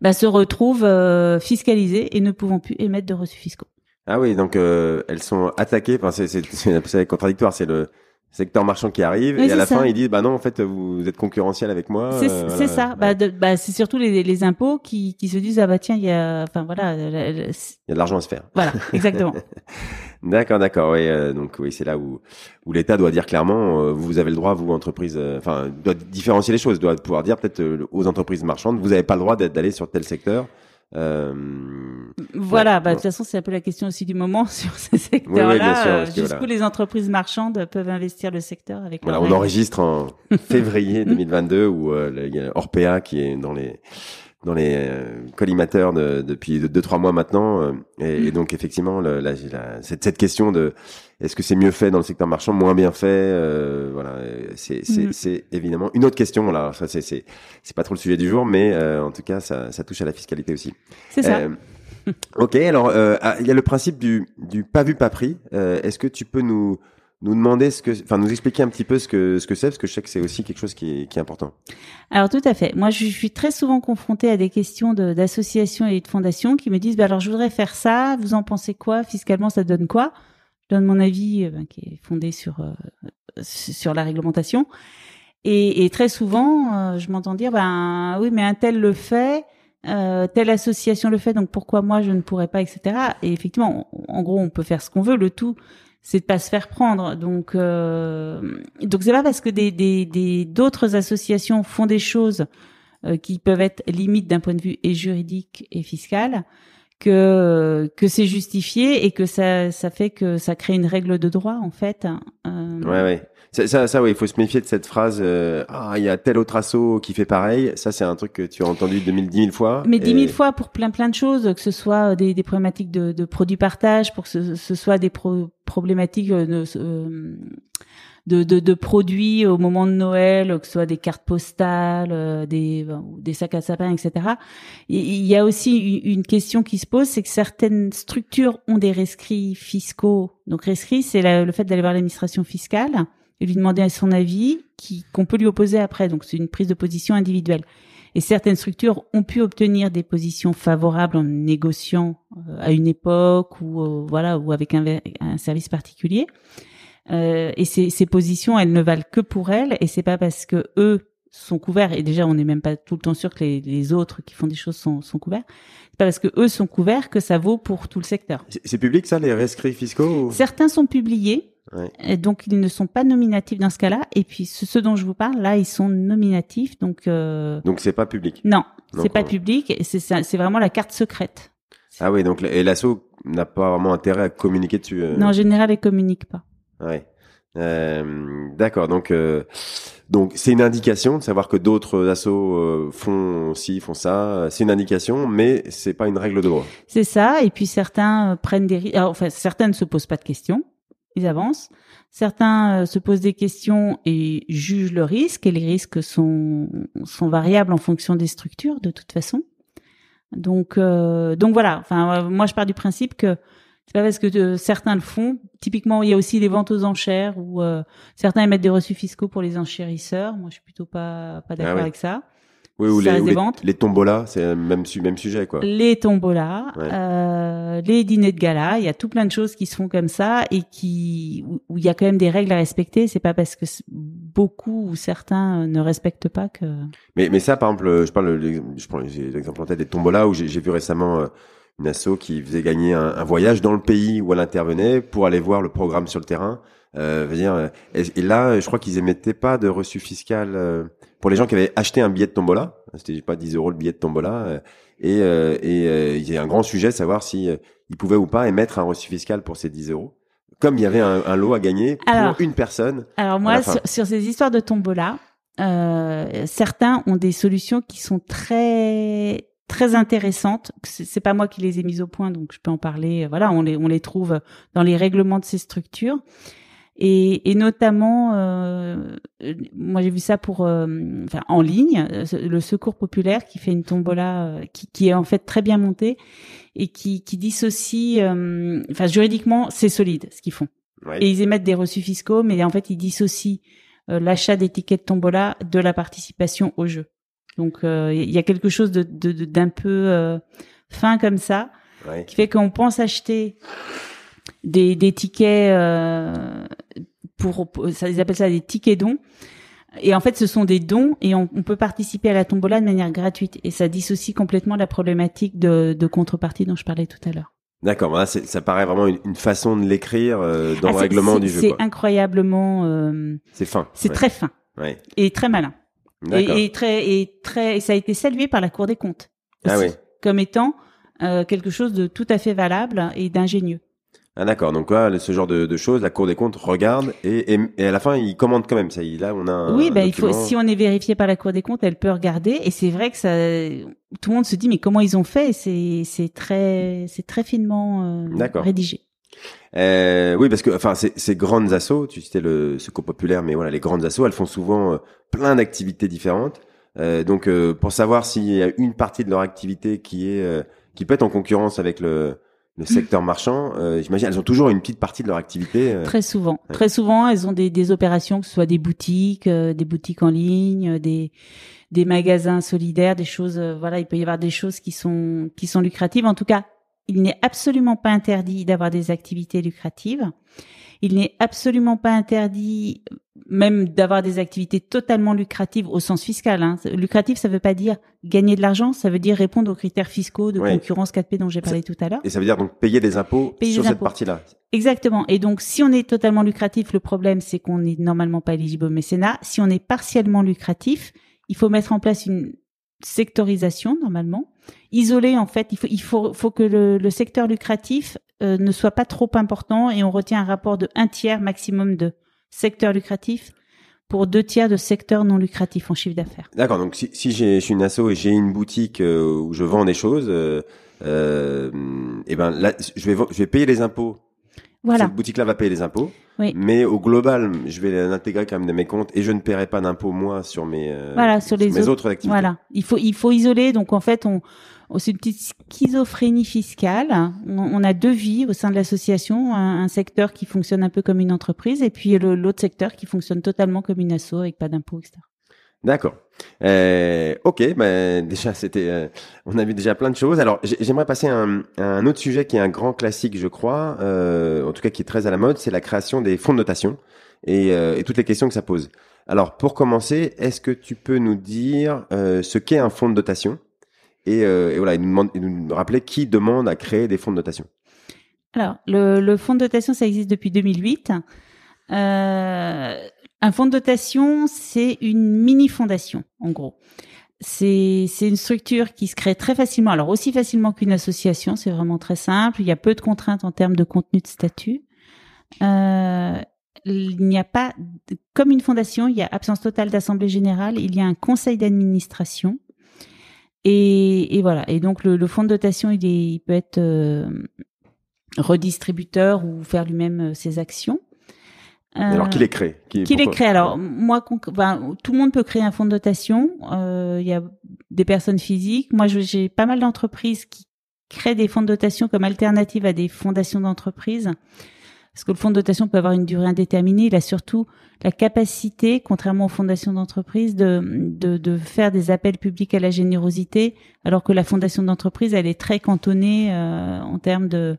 bah, se retrouvent euh, fiscalisées et ne pouvant plus émettre de reçus fiscaux. Ah oui, donc euh, elles sont attaquées. Enfin, c'est contradictoire. C'est le secteur marchand qui arrive et à la fin ils disent bah non en fait vous êtes concurrentiel avec moi c'est euh, ça. Bah, bah c'est surtout les, les impôts qui, qui se disent ah bah tiens il y a enfin voilà il y a de l'argent à se faire. Voilà exactement. D'accord d'accord oui euh, donc oui c'est là où où l'État doit dire clairement euh, vous avez le droit vous entreprise enfin doit différencier les choses doit pouvoir dire peut-être aux entreprises marchandes vous n'avez pas le droit d'aller sur tel secteur euh, voilà, bah, de toute façon, c'est un peu la question aussi du moment sur ces secteurs-là. Oui, Jusqu'où les entreprises marchandes peuvent investir le secteur avec Voilà, on enregistre en février 2022 où euh, il y a Orpea qui est dans les dans les euh, collimateurs de, depuis deux trois mois maintenant euh, et, et, donc effectivement la, la, cette, cette question de est-ce que c'est mieux fait dans le secteur marchand, moins bien fait euh, Voilà, c'est mm. évidemment une autre question. Là, ça c'est c'est pas trop le sujet du jour, mais euh, en tout cas, ça, ça touche à la fiscalité aussi. C'est ça. Euh, ok, alors ah, il y a le principe du du pas vu pas pris. Est-ce que tu peux nous nous demander ce que, enfin, nous expliquer un petit peu ce que ce que c'est, parce que je sais que c'est aussi quelque chose qui est, qui est important. Alors tout à fait. Moi, je suis très souvent confrontée à des questions d'associations et de fondations qui me disent, bah alors je voudrais faire ça. Vous en pensez quoi? Fiscalement, ça donne quoi? Donne mon avis euh, ben, qui est fondé sur euh, sur la réglementation. Et, et très souvent, euh, je m'entends dire, ben oui, mais un tel le fait, telle association le fait, donc pourquoi moi je ne pourrais pas, etc. Et effectivement, en gros, on peut faire ce qu'on veut. Le tout, c'est de pas se faire prendre. Donc, donc c'est pas parce que des des d'autres associations font des choses qui peuvent être limites d'un point de vue et juridique et fiscal que que c'est justifié et que ça ça fait que ça crée une règle de droit en fait. Euh... Ouais ouais. Ça, ça, ça il faut se méfier de cette phrase. Euh, ah, il y a tel autre assaut qui fait pareil. Ça, c'est un truc que tu as entendu 2000, 10 000 fois. Mais dix 10 000 fois pour plein plein de choses, que ce soit des, des problématiques de, de produits partage, pour que ce, ce soit des pro problématiques de, euh, de, de, de, produits au moment de Noël, que ce soit des cartes postales, euh, des, des sacs à sapin, etc. Il y a aussi une question qui se pose, c'est que certaines structures ont des rescrits fiscaux. Donc rescrit, c'est le fait d'aller voir l'administration fiscale et lui demander son avis, qui qu'on peut lui opposer après. Donc c'est une prise de position individuelle. Et certaines structures ont pu obtenir des positions favorables en négociant euh, à une époque ou euh, voilà ou avec un, un service particulier. Euh, et ces, ces positions, elles ne valent que pour elles, et c'est pas parce que eux sont couverts, et déjà on n'est même pas tout le temps sûr que les, les, autres qui font des choses sont, sont couverts. C'est pas parce que eux sont couverts que ça vaut pour tout le secteur. C'est public ça, les rescrits fiscaux Certains sont publiés. Ouais. Et donc ils ne sont pas nominatifs dans ce cas-là. Et puis ceux dont je vous parle là, ils sont nominatifs. Donc euh, Donc c'est pas public. non, c'est pas euh, public. C'est vraiment la carte secrète. Ah oui, donc et l'asso n'a pas vraiment intérêt à communiquer dessus. euh. Non, en général, ils communiquent pas. Ouais. Euh, D'accord. Donc, euh, donc c'est une indication de savoir que d'autres assos euh, font ci, font ça. C'est une indication, mais c'est pas une règle de droit. C'est ça. Et puis certains prennent des risques. Enfin, certains ne se posent pas de questions. Ils avancent. Certains euh, se posent des questions et jugent le risque. Et les risques sont sont variables en fonction des structures, de toute façon. Donc euh, donc voilà. Enfin, moi je pars du principe que c'est pas parce que euh, certains le font. Typiquement, il y a aussi les ventes aux enchères où euh, certains émettent des reçus fiscaux pour les enchérisseurs. Moi, je suis plutôt pas pas d'accord Ah oui. avec ça. Oui, ou les, ou tombolas, c'est le même, même sujet, quoi. Les tombolas, Ouais. euh, les dîners de gala, il y a tout plein de choses qui se font comme ça et qui où, il y a quand même des règles à respecter. C'est pas parce que beaucoup ou certains euh, ne respectent pas que. Mais, mais ça, par exemple, euh, je parle, je prends l'exemple en tête des tombolas où j'ai vu récemment une asso qui faisait gagner un, un voyage dans le pays où elle intervenait pour aller voir le programme sur le terrain. Euh, dire, et, et là, je crois qu'ils émettaient pas de reçu fiscal euh, pour les gens qui avaient acheté un billet de tombola. C'était pas 10 euros le billet de tombola. euh, et euh, et euh, il y a un grand sujet de savoir si ils pouvaient ou pas émettre un reçu fiscal pour ces 10 euros. Comme il y avait un, un lot à gagner pour Alors, une personne. Alors moi, sur, sur ces histoires de tombola, euh, certains ont des solutions qui sont très très intéressantes. C'est c'est pas moi qui les ai mises au point, donc je peux en parler. Voilà, on les on les trouve dans les règlements de ces structures. Et, et notamment, euh, moi j'ai vu ça pour, euh, enfin en ligne, euh, le Secours populaire qui fait une tombola euh, qui, qui est en fait très bien montée et qui, qui dissocie, euh, enfin juridiquement c'est solide ce qu'ils font. Ouais. Et ils émettent des reçus fiscaux, mais en fait, ils dissocient euh, l'achat des tickets de tombola de la participation au jeu. Donc, euh, il y a quelque chose de d'un peu euh, fin comme ça, Ouais. qui fait qu'on pense acheter des, des tickets euh, pour, pour- ça, ils appellent ça des tickets dons. Et en fait, ce sont des dons et on, on peut participer à la tombola de manière gratuite. Et ça dissocie complètement la problématique de, de contrepartie dont je parlais tout à l'heure. D'accord, c'est- ça paraît vraiment une, une façon de l'écrire euh, dans Ah, le règlement du jeu. C'est incroyablement, euh, C'est fin. c'est ouais. très fin. Ouais. et très malin. Et, et très et très et ça a été salué par la Cour des comptes Ah oui. comme étant euh, quelque chose de tout à fait valable et d'ingénieux. Ah d'accord. Donc là, ce genre de, de choses, la Cour des comptes regarde et, et, et à la fin, il commande quand même. Ça, là, on a. Un oui, ben il faut si on est vérifié par la Cour des comptes, elle peut regarder et c'est vrai que ça tout le monde se dit mais comment ils ont fait? C'est c'est très c'est très finement euh, rédigé. Euh, oui, parce que enfin, ces, ces grandes assos, tu citais le secours populaire, mais voilà, les grandes assos, elles font souvent euh, plein d'activités différentes. Euh, donc, euh, pour savoir s'il y a une partie de leur activité qui est euh, qui peut être en concurrence avec le le secteur marchand, euh, j'imagine, elles ont toujours une petite partie de leur activité. euh, Très souvent. Très souvent, elles ont des, des opérations, que ce soit des boutiques, euh, des boutiques en ligne, euh, des, des magasins solidaires, des choses. euh, voilà, il peut y avoir des choses qui sont qui sont lucratives. En tout cas, il n'est absolument pas interdit d'avoir des activités lucratives. Il n'est absolument pas interdit même d'avoir des activités totalement lucratives au sens fiscal. Hein. Lucratif, ça veut pas dire gagner de l'argent, ça veut dire répondre aux critères fiscaux de Ouais. concurrence 4P dont j'ai parlé tout à l'heure. Et ça veut dire donc payer des impôts Payer sur des cette impôts. partie-là. Exactement. Et donc, si on est totalement lucratif, le problème, c'est qu'on n'est normalement pas éligible au mécénat. Si on est partiellement lucratif, il faut mettre en place une sectorisation, normalement. Isoler, en fait, il faut, il faut, faut que le, le secteur lucratif euh, ne soit pas trop important et on retient un rapport de un tiers maximum de secteur lucratif pour deux tiers de secteur non lucratif en chiffre d'affaires. D'accord. Donc si, je suis une asso et j'ai une boutique euh, où je vends des choses, euh, euh, et ben là, je vais, je vais payer les impôts. Voilà. Cette boutique-là va payer les impôts. Oui. Mais au global, je vais l'intégrer quand même dans mes comptes et je ne paierai pas d'impôts moi sur mes, Voilà, sur les mes autres- autres activités. Voilà, il faut il faut isoler. Donc en fait, on, on- c'est une petite schizophrénie fiscale. On, a deux vies au sein de l'association, un, secteur qui fonctionne un peu comme une entreprise et puis l'autre secteur qui fonctionne totalement comme une asso avec pas d'impôts, etc. D'accord. Euh, ok, ben déjà c'était, euh, on a vu déjà plein de choses. Alors j'ai- j'aimerais passer à un, autre sujet qui est un grand classique, je crois, euh, en tout cas qui est très à la mode, c'est la création des fonds de notation et, toutes les questions que ça pose. Alors pour commencer, est-ce que tu peux nous dire ce qu'est un fonds de dotation et, euh, et voilà, et nous, demande- et nous rappeler qui demande à créer des fonds de notation. Alors le, fonds de dotation, ça existe depuis 2008. Euh, un fonds de dotation, c'est une mini fondation, en gros. C'est une structure qui se crée très facilement. Alors aussi facilement qu'une association, c'est vraiment très simple. Il y a peu de contraintes en termes de contenu de statut. Euh, il n'y a pas, comme une fondation, il y a absence totale d'assemblée générale. Il y a un conseil d'administration. Et, et, voilà. Et donc le, le, fonds de dotation, il, est, il peut être euh, redistributeur ou faire lui-même euh, ses actions. Alors qui les crée Qui, qui les crée Alors moi, ben, tout le monde peut créer un fonds de dotation. Euh, il y a des personnes physiques. Moi, j'ai pas mal d'entreprises qui créent des fonds de dotation comme alternative à des fondations d'entreprise. Parce que le fonds de dotation peut avoir une durée indéterminée. Il a surtout la capacité, contrairement aux fondations d'entreprise, de, faire des appels publics à la générosité, alors que la fondation d'entreprise, elle est très cantonnée euh, en termes de,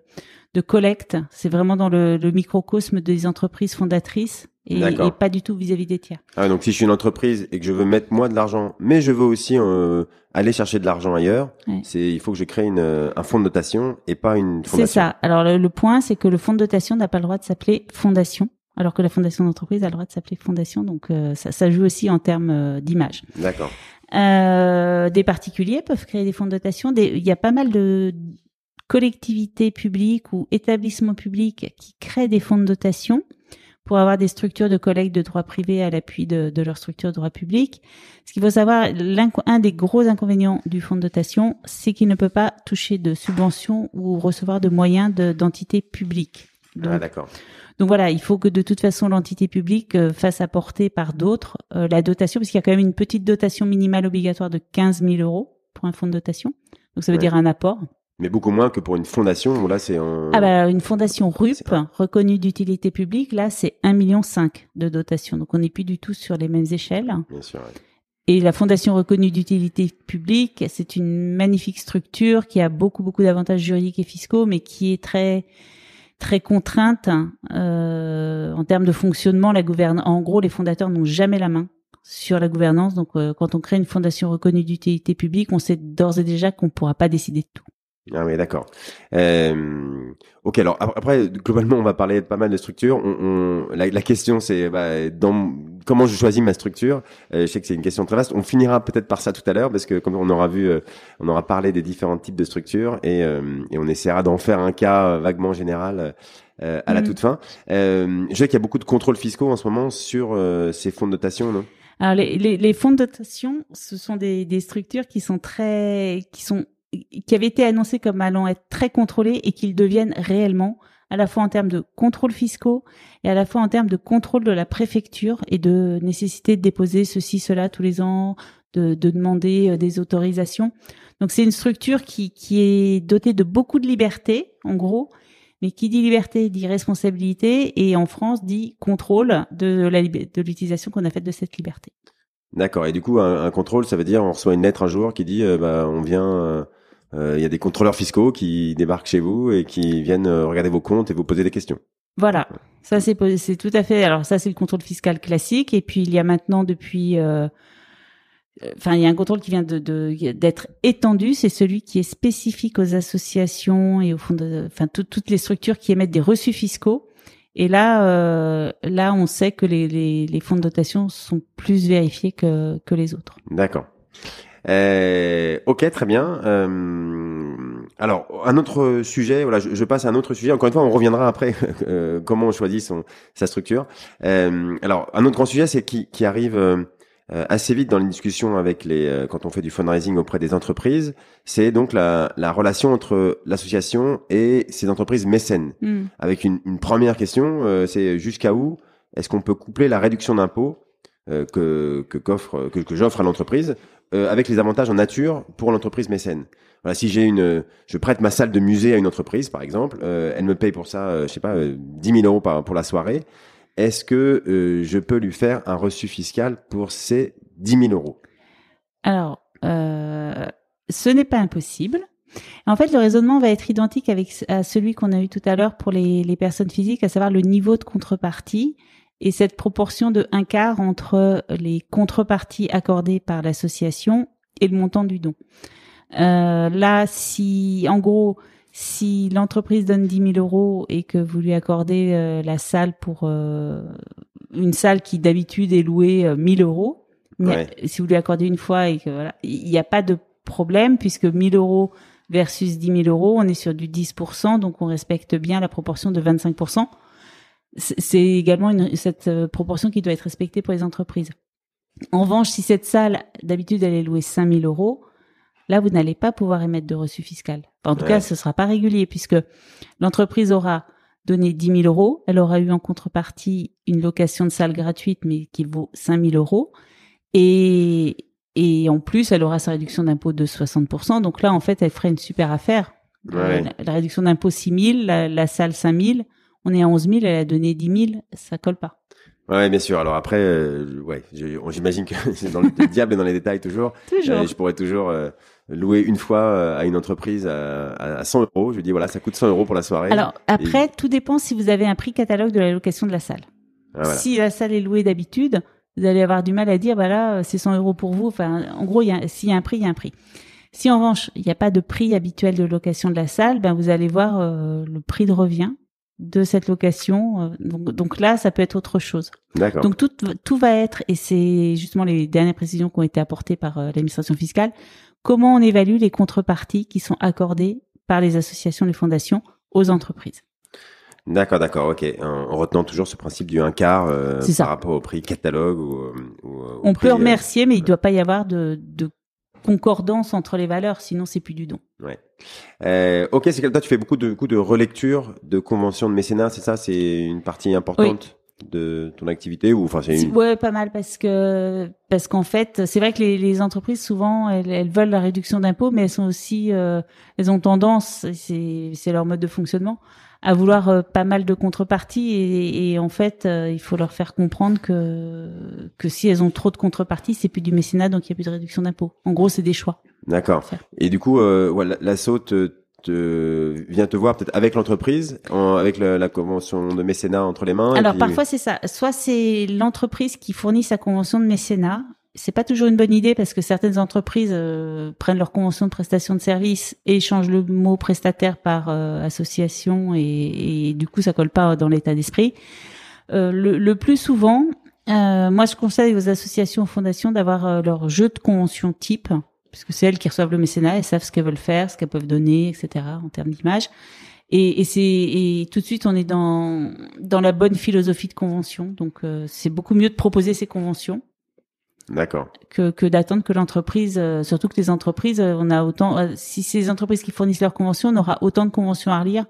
de collecte. C'est vraiment dans le, le, microcosme des entreprises fondatrices et, et pas du tout vis-à-vis des tiers. Ah, donc si je suis une entreprise et que je veux mettre moi de l'argent, mais je veux aussi euh, aller chercher de l'argent ailleurs, c'est il faut que je crée une, euh, un fonds de dotation et pas une fondation. C'est ça. Alors le, le point, c'est que le fonds de dotation n'a pas le droit de s'appeler fondation alors que la fondation d'entreprise a le droit de s'appeler fondation. Donc euh, ça, ça, joue aussi en termes euh, d'image. D'accord. Euh, des particuliers peuvent créer des fonds de dotation. Des, il y a pas mal de collectivités publiques ou établissements publics qui créent des fonds de dotation pour avoir des structures de collecte de droits privés à l'appui de, de leur structure de droit public. Ce qu'il faut savoir, un des gros inconvénients du fonds de dotation, c'est qu'il ne peut pas toucher de subventions ou recevoir de moyens d'entités publiques. ah, d'accord. Donc voilà, il faut que de toute façon l'entité publique euh, fasse apporter par d'autres euh, la dotation, parce qu'il y a quand même une petite dotation minimale obligatoire de 15 000 euros pour un fonds de dotation. Donc ça veut dire un apport. Mais beaucoup moins que pour une fondation. Là, c'est un... Ah bah, une fondation RUP, reconnue d'utilité publique, là, c'est 1,5 million de dotation. Donc on n'est plus du tout sur les mêmes échelles. Bien sûr. Et la fondation reconnue d'utilité publique, c'est une magnifique structure qui a beaucoup beaucoup d'avantages juridiques et fiscaux, mais qui est très très contrainte euh, en termes de fonctionnement. La gouverne, en gros, les fondateurs n'ont jamais la main sur la gouvernance. Donc, euh, quand on crée une fondation reconnue d'utilité publique, on sait d'ores et déjà qu'on ne pourra pas décider de tout. Ah oui, d'accord. Euh, ok, alors après, globalement, on va parler de pas mal de structures. On, on, la, la, question, c'est bah, dans comment je choisis ma structure? Euh, je sais que c'est une question très vaste. On finira peut-être par ça tout à l'heure, parce que comme on aura vu, euh, on aura parlé des différents types de structures et, euh, et on essaiera d'en faire un cas vaguement général à la mm. toute fin. je sais qu'il y a beaucoup de contrôles fiscaux en ce moment sur ces fonds de notation, non? Alors les, les, les, fonds de dotation, ce sont des, des structures qui sont très, qui sont qui avait été annoncé comme allant être très contrôlés et qu'ils deviennent réellement, à la fois en termes de contrôle fiscaux et à la fois en termes de contrôle de la préfecture et de nécessité de déposer ceci, cela tous les ans, de, de demander euh, des autorisations. Donc c'est une structure qui, qui est dotée de beaucoup de liberté, en gros, mais qui dit liberté dit responsabilité et en France dit contrôle de, de l'utilisation qu'on a faite de cette liberté. D'accord. Et du coup, un, contrôle, ça veut dire on reçoit une lettre un jour qui dit, euh, bah, on vient, euh, il y a des contrôleurs fiscaux qui débarquent chez vous et qui viennent euh, regarder vos comptes et vous poser des questions. Voilà, ça c'est c'est tout à fait. Alors ça c'est le contrôle fiscal classique et puis il y a maintenant depuis, euh, enfin il y a un contrôle qui vient de d'être étendu, c'est celui qui est spécifique aux associations et au fond de, enfin toutes les structures qui émettent des reçus fiscaux. Et là, euh, là, on sait que les, les, les, fonds de dotation sont plus vérifiés que, que les autres. D'accord. Euh, ok, très bien. Euh, alors, un autre sujet, voilà, je, je, passe à un autre sujet. Encore une fois, on reviendra après euh, comment on choisit son, sa structure. Euh, alors, un autre grand sujet, c'est qui, qui arrive euh, assez vite dans les discussions avec les, quand on fait du fundraising auprès des entreprises, c'est donc la, la, relation entre l'association et ces entreprises mécènes. Mm. Avec une, une, première question, c'est jusqu'à où est-ce qu'on peut coupler la réduction d'impôts que que que, que j'offre à l'entreprise euh, avec les avantages en nature pour l'entreprise mécène. Voilà, si j'ai une, je prête ma salle de musée à une entreprise, par exemple, euh, elle me paye pour ça, euh, je sais pas, 10 000 euros pour la soirée. Est-ce que je peux lui faire un reçu fiscal pour ces 10 000 euros? Alors, ce n'est pas impossible. En fait, le raisonnement va être identique avec à celui qu'on a eu tout à l'heure pour les personnes physiques, à savoir le niveau de contrepartie et cette proportion de un quart entre les contreparties accordées par l'association et le montant du don. Euh, là, si en gros, Si l'entreprise donne 10 000 euros et que vous lui accordez euh, la salle pour euh, une salle qui d'habitude est louée 1000 euros, si vous lui accordez une fois et que voilà, il n'y a pas de problème puisque 1000 euros versus 10 000 euros, on est sur du 10%, donc on respecte bien la proportion de 25%. C'est également une, cette proportion qui doit être respectée pour les entreprises. En revanche, si cette salle, d'habitude, elle est louée 5000 euros, là, vous n'allez pas pouvoir émettre de reçu fiscal. en tout cas, ce sera pas régulier puisque l'entreprise aura donné 10 000 euros, elle aura eu en contrepartie une location de salle gratuite, mais qui vaut 5000 euros. Et, et en plus, elle aura sa réduction d'impôt de 60%. Donc là, en fait, elle ferait une super affaire. Euh, la, réduction d'impôt 6 000, la, la salle 5 000, on est à 11 000, elle a donné 10 000, ça colle pas. Ouais, bien sûr. Alors après, euh, ouais, j'imagine que c'est dans le, diable et dans les détails toujours. toujours. Euh, je pourrais toujours euh, louer une fois à une entreprise à, à 100 euros. Je dis voilà, ça coûte 100 euros pour la soirée. Alors après, tout dépend si vous avez un prix catalogue de la location de la salle. Ah, si la salle est louée d'habitude, vous allez avoir du mal à dire bah là c'est 100 euros pour vous. Enfin, en gros, s'il y a un prix, il y a un prix. Si en revanche il n'y a pas de prix habituel de location de la salle, ben vous allez voir le prix de revient de cette location. Euh, donc, donc, là, ça peut être autre chose. D'accord. Donc tout, tout va être, et c'est justement les dernières précisions qui ont été apportées par euh, l'administration fiscale, comment on évalue les contreparties qui sont accordées par les associations, les fondations aux entreprises. D'accord, d'accord, ok. En, retenant toujours ce principe du un quart euh, par rapport au prix catalogue ou, On peut remercier, mais il ne doit pas y avoir de, de concordance entre les valeurs, sinon c'est plus du don. Ouais. Euh, ok, c'est que toi tu fais beaucoup de, beaucoup de relecture de conventions de mécénat, c'est ça? C'est une partie importante de ton activité ou enfin c'est une... ouais pas mal parce que parce qu'en fait c'est vrai que les, les entreprises souvent elles, elles, veulent la réduction d'impôts mais elles sont aussi euh, elles ont tendance c'est c'est leur mode de fonctionnement à vouloir euh, pas mal de contreparties et, et en fait euh, il faut leur faire comprendre que que si elles ont trop de contreparties c'est plus du mécénat donc il y a plus de réduction d'impôts. En gros c'est des choix. D'accord. Et du coup euh, ouais, l'assaut te, te, vient te voir peut-être avec l'entreprise avec la, la, convention de mécénat entre les mains. Alors parfois c'est ça. Soit c'est l'entreprise qui fournit sa convention de mécénat c'est pas toujours une bonne idée parce que certaines entreprises euh, prennent leur convention de prestation de service et changent le mot prestataire par euh, association et, et, du coup ça colle pas dans l'état d'esprit. Euh, le, le, plus souvent, euh, moi je conseille aux associations, aux fondations d'avoir leur jeu de convention type puisque c'est elles qui reçoivent le mécénat, elles savent ce qu'elles veulent faire, ce qu'elles peuvent donner, etc. en termes d'image. Et, et c'est et tout de suite on est dans dans la bonne philosophie de convention. Donc c'est beaucoup mieux de proposer ces conventions D'accord. Que, que d'attendre que l'entreprise, euh, surtout que les entreprises, euh, on a autant, euh, si c'est les entreprises qui fournissent leurs conventions, on aura autant de conventions à relire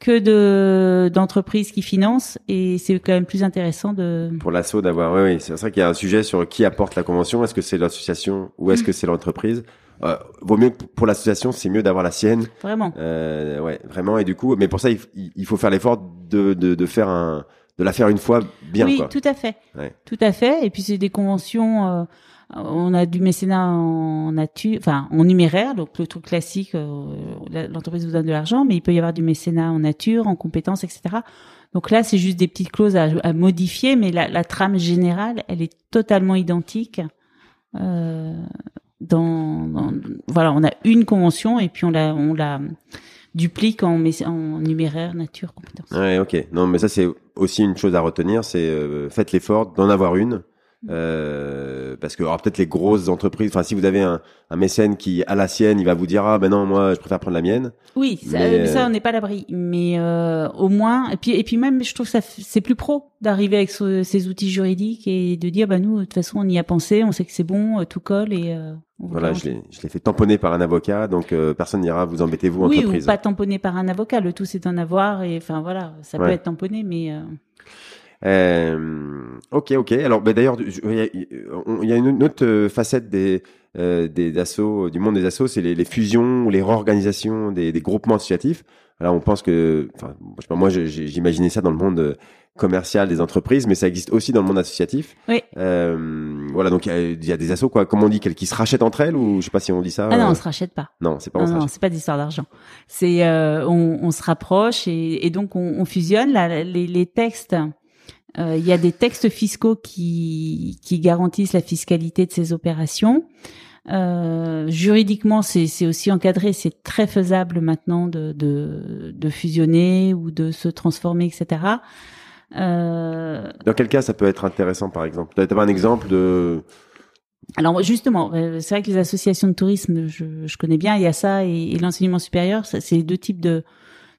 que de d'entreprises qui financent et c'est quand même plus intéressant de pour l'assaut d'avoir oui oui c'est vrai qu'il y a un sujet sur qui apporte la convention est-ce que c'est l'association ou est-ce que c'est l'entreprise? Euh, vaut mieux pour l'association c'est mieux d'avoir la sienne vraiment euh, ouais vraiment et du coup mais pour ça il, il faut faire l'effort de, de de faire un de la faire une fois bien. Oui, tout à fait. Tout à fait. Et puis c'est des conventions. Euh, on a du mécénat en nature, en numéraire, donc le truc classique. Euh, l'entreprise vous donne de l'argent, mais il peut y avoir du mécénat en nature, en compétences, etc. Donc là, c'est juste des petites clauses à, modifier, mais la, trame générale, elle est totalement identique. Euh, dans, voilà, on a une convention et puis on la, duplique en, numéraire, nature, compétence. Ouais, ok. Non, mais ça c'est aussi une chose à retenir, c'est euh, faites l'effort d'en avoir une. Euh, parce que alors peut-être les grosses entreprises, enfin si vous avez un, un, mécène qui a la sienne, il va vous dire ah ben non moi je préfère prendre la mienne. Oui, ça, mais, ça euh, on n'est pas à l'abri, mais euh, au moins et puis et puis même je trouve ça c'est plus pro d'arriver avec ces outils juridiques et de dire bah nous de toute façon on y a pensé, on sait que c'est bon, tout colle et voilà, je l'ai, je l'ai fait tamponner par un avocat, donc euh, personne n'ira vous embêter vous oui, entreprise. Oui, ou pas tamponner par un avocat. Le tout c'est d'en avoir et enfin voilà, ça peut être tamponné, mais. Euh... Ok, ok. Alors, bah, d'ailleurs, il y, a une autre euh, facette des euh, des assos, du monde des assos, c'est les, les, fusions ou les réorganisations des, des groupements associatifs. Là, on pense que, enfin, je sais pas, moi, j'imaginais ça dans le monde commercial des entreprises, mais ça existe aussi dans le monde associatif. Oui. Euh, voilà, donc il y, a des assos, quoi. Comment on dit, qui se rachètent entre elles ou je sais pas si on dit ça. Ah non, on se rachète pas. Non, c'est pas. Non, non, c'est pas d'histoire d'argent. C'est on, on, se rapproche et, et donc on, on fusionne. Là, les, les textes euh, il y a des textes fiscaux qui, qui garantissent la fiscalité de ces opérations. Euh, juridiquement, c'est aussi encadré, c'est très faisable maintenant de, de, de, fusionner ou de se transformer, etc. Euh... Dans quel cas ça peut être intéressant, par exemple? Tu as un exemple de alors justement, euh, c'est vrai que les associations de tourisme, je, je connais bien, il y a ça et, l'enseignement supérieur, c'est deux types de,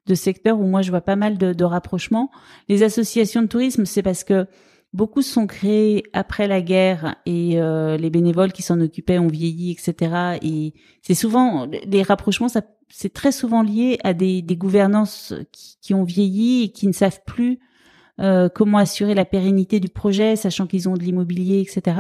de secteurs où moi je vois pas mal de, de rapprochements. Les associations de tourisme, c'est parce que Beaucoup sont créés après la guerre et euh, les bénévoles qui s'en occupaient ont vieilli, etc. Et c'est souvent les rapprochements, ça, c'est très souvent lié à des, des gouvernances qui, qui, ont vieilli et qui ne savent plus euh, comment assurer la pérennité du projet, sachant qu'ils ont de l'immobilier, etc.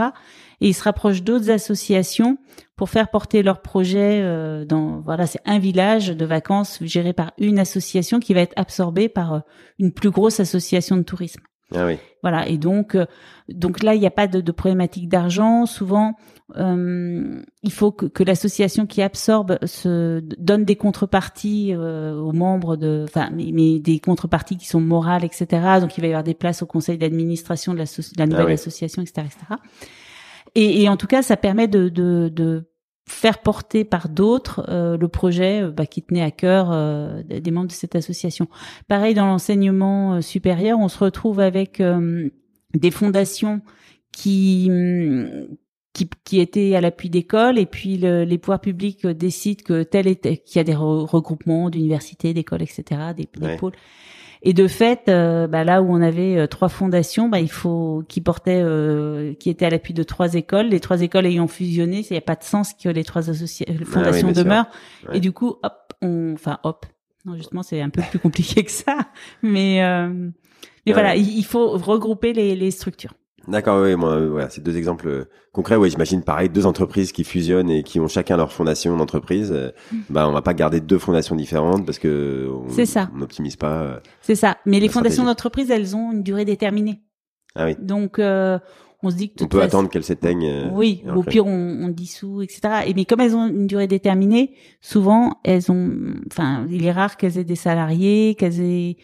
Et ils se rapprochent d'autres associations pour faire porter leur projet euh, dans voilà, c'est un village de vacances géré par une association qui va être absorbé par euh, une plus grosse association de tourisme. Ah oui. Voilà. Et donc, euh, donc là, il n'y a pas de, de problématique d'argent. Souvent, euh, il faut que, que l'association qui absorbe se donne des contreparties euh, aux membres de, enfin, mais, des contreparties qui sont morales, etc. Donc, il va y avoir des places au conseil d'administration de la, la ah nouvelle association, etc., etc. Et, et, en tout cas, ça permet de, de, de faire porter par d'autres euh, le projet euh, bah, qui tenait à cœur euh, des membres de cette association. Pareil dans l'enseignement supérieur, on se retrouve avec des fondations qui qui, qui étaient à l'appui d'écoles et puis les pouvoirs publics décident que tel est qu'il y a des regroupements d'universités, d'écoles, etc., des, des pôles et de fait, euh, bah, là où on avait euh, trois fondations, bah, il faut qui portaient, euh, qui étaient à l'appui de trois écoles. Les trois écoles ayant fusionné, il n'y a pas de sens que les trois ah fondations demeurent. Et du coup, hop, on, enfin hop. Non, justement, c'est un peu plus compliqué que ça. Mais, mais voilà, il, faut regrouper les, les structures. D'accord, oui, moi, euh, voilà, c'est deux exemples euh, concrets. Oui, j'imagine pareil, deux entreprises qui fusionnent et qui ont chacun leur fondation d'entreprise. Euh, mm. Bah, on va pas garder deux fondations différentes parce que ça. On n'optimise pas. C'est ça. Mais les fondations d'entreprise, elles ont une durée déterminée. Ah oui. Donc, on se dit que on peut attendre qu'elles s'éteignent. oui. Au pire, on, on, dissout, etc. Et mais comme elles ont une durée déterminée, souvent, elles ont, enfin, il est rare qu'elles aient des salariés, qu'elles aient,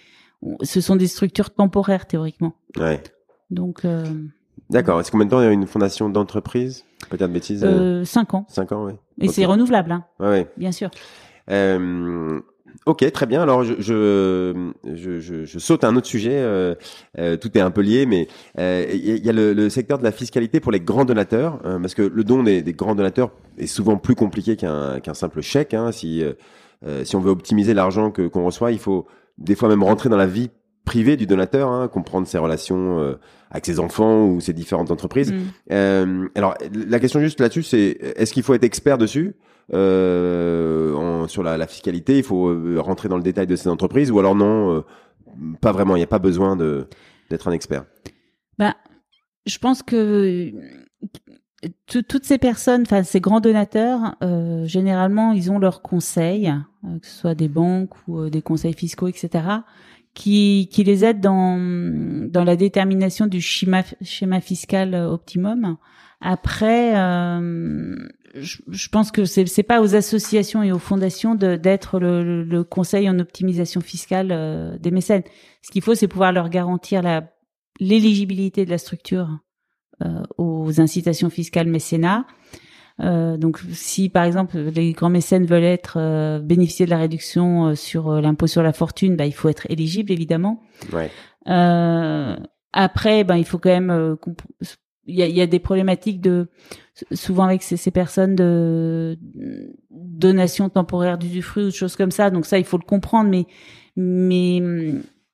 ce sont des structures temporaires théoriquement. Ouais. Donc. Euh, D'accord. Est-ce combien de temps il y a une fondation d'entreprise? Dire de bêtises. Euh, cinq ans. Cinq ans, oui. Et c'est renouvelable, hein. Ouais, Bien sûr. Euh, ok, très bien. Alors je je, je, je, saute à un autre sujet. Euh, euh tout est un peu lié, mais euh, il y a le, le, secteur de la fiscalité pour les grands donateurs, parce que le don des, des, grands donateurs est souvent plus compliqué qu'un qu'un simple chèque. Hein, si si on veut optimiser l'argent que qu'on reçoit, il faut des fois même rentrer dans la vie privé du donateur, hein, comprendre ses relations euh, avec ses enfants ou ses différentes entreprises. Mm. Euh, alors la question juste là-dessus, c'est est-ce qu'il faut être expert dessus euh, en, sur la, la, fiscalité? Il faut rentrer dans le détail de ces entreprises ou alors non, pas vraiment. Il n'y a pas besoin de d'être un expert? Bah, je pense que toutes ces personnes, enfin ces grands donateurs, euh, généralement, ils ont leurs conseils, que ce soit des banques ou des conseils fiscaux, etc qui, qui les aide dans, dans la détermination du schéma, schéma fiscal optimum. Après, euh, je, je, pense que c'est c'est pas aux associations et aux fondations d'être le, le, conseil en optimisation fiscale euh, des mécènes. Ce qu'il faut, c'est pouvoir leur garantir l'éligibilité de la structure euh, aux incitations fiscales mécénat, euh, donc, si par exemple les grands mécènes veulent être euh, bénéficier de la réduction euh, sur l'impôt sur la fortune, bah, il faut être éligible évidemment. Ouais. après, ben il faut quand même il y a, y a, des problématiques de souvent avec ces, ces personnes de donation temporaire d'usufruit ou de choses comme ça. Donc ça, il faut le comprendre, mais mais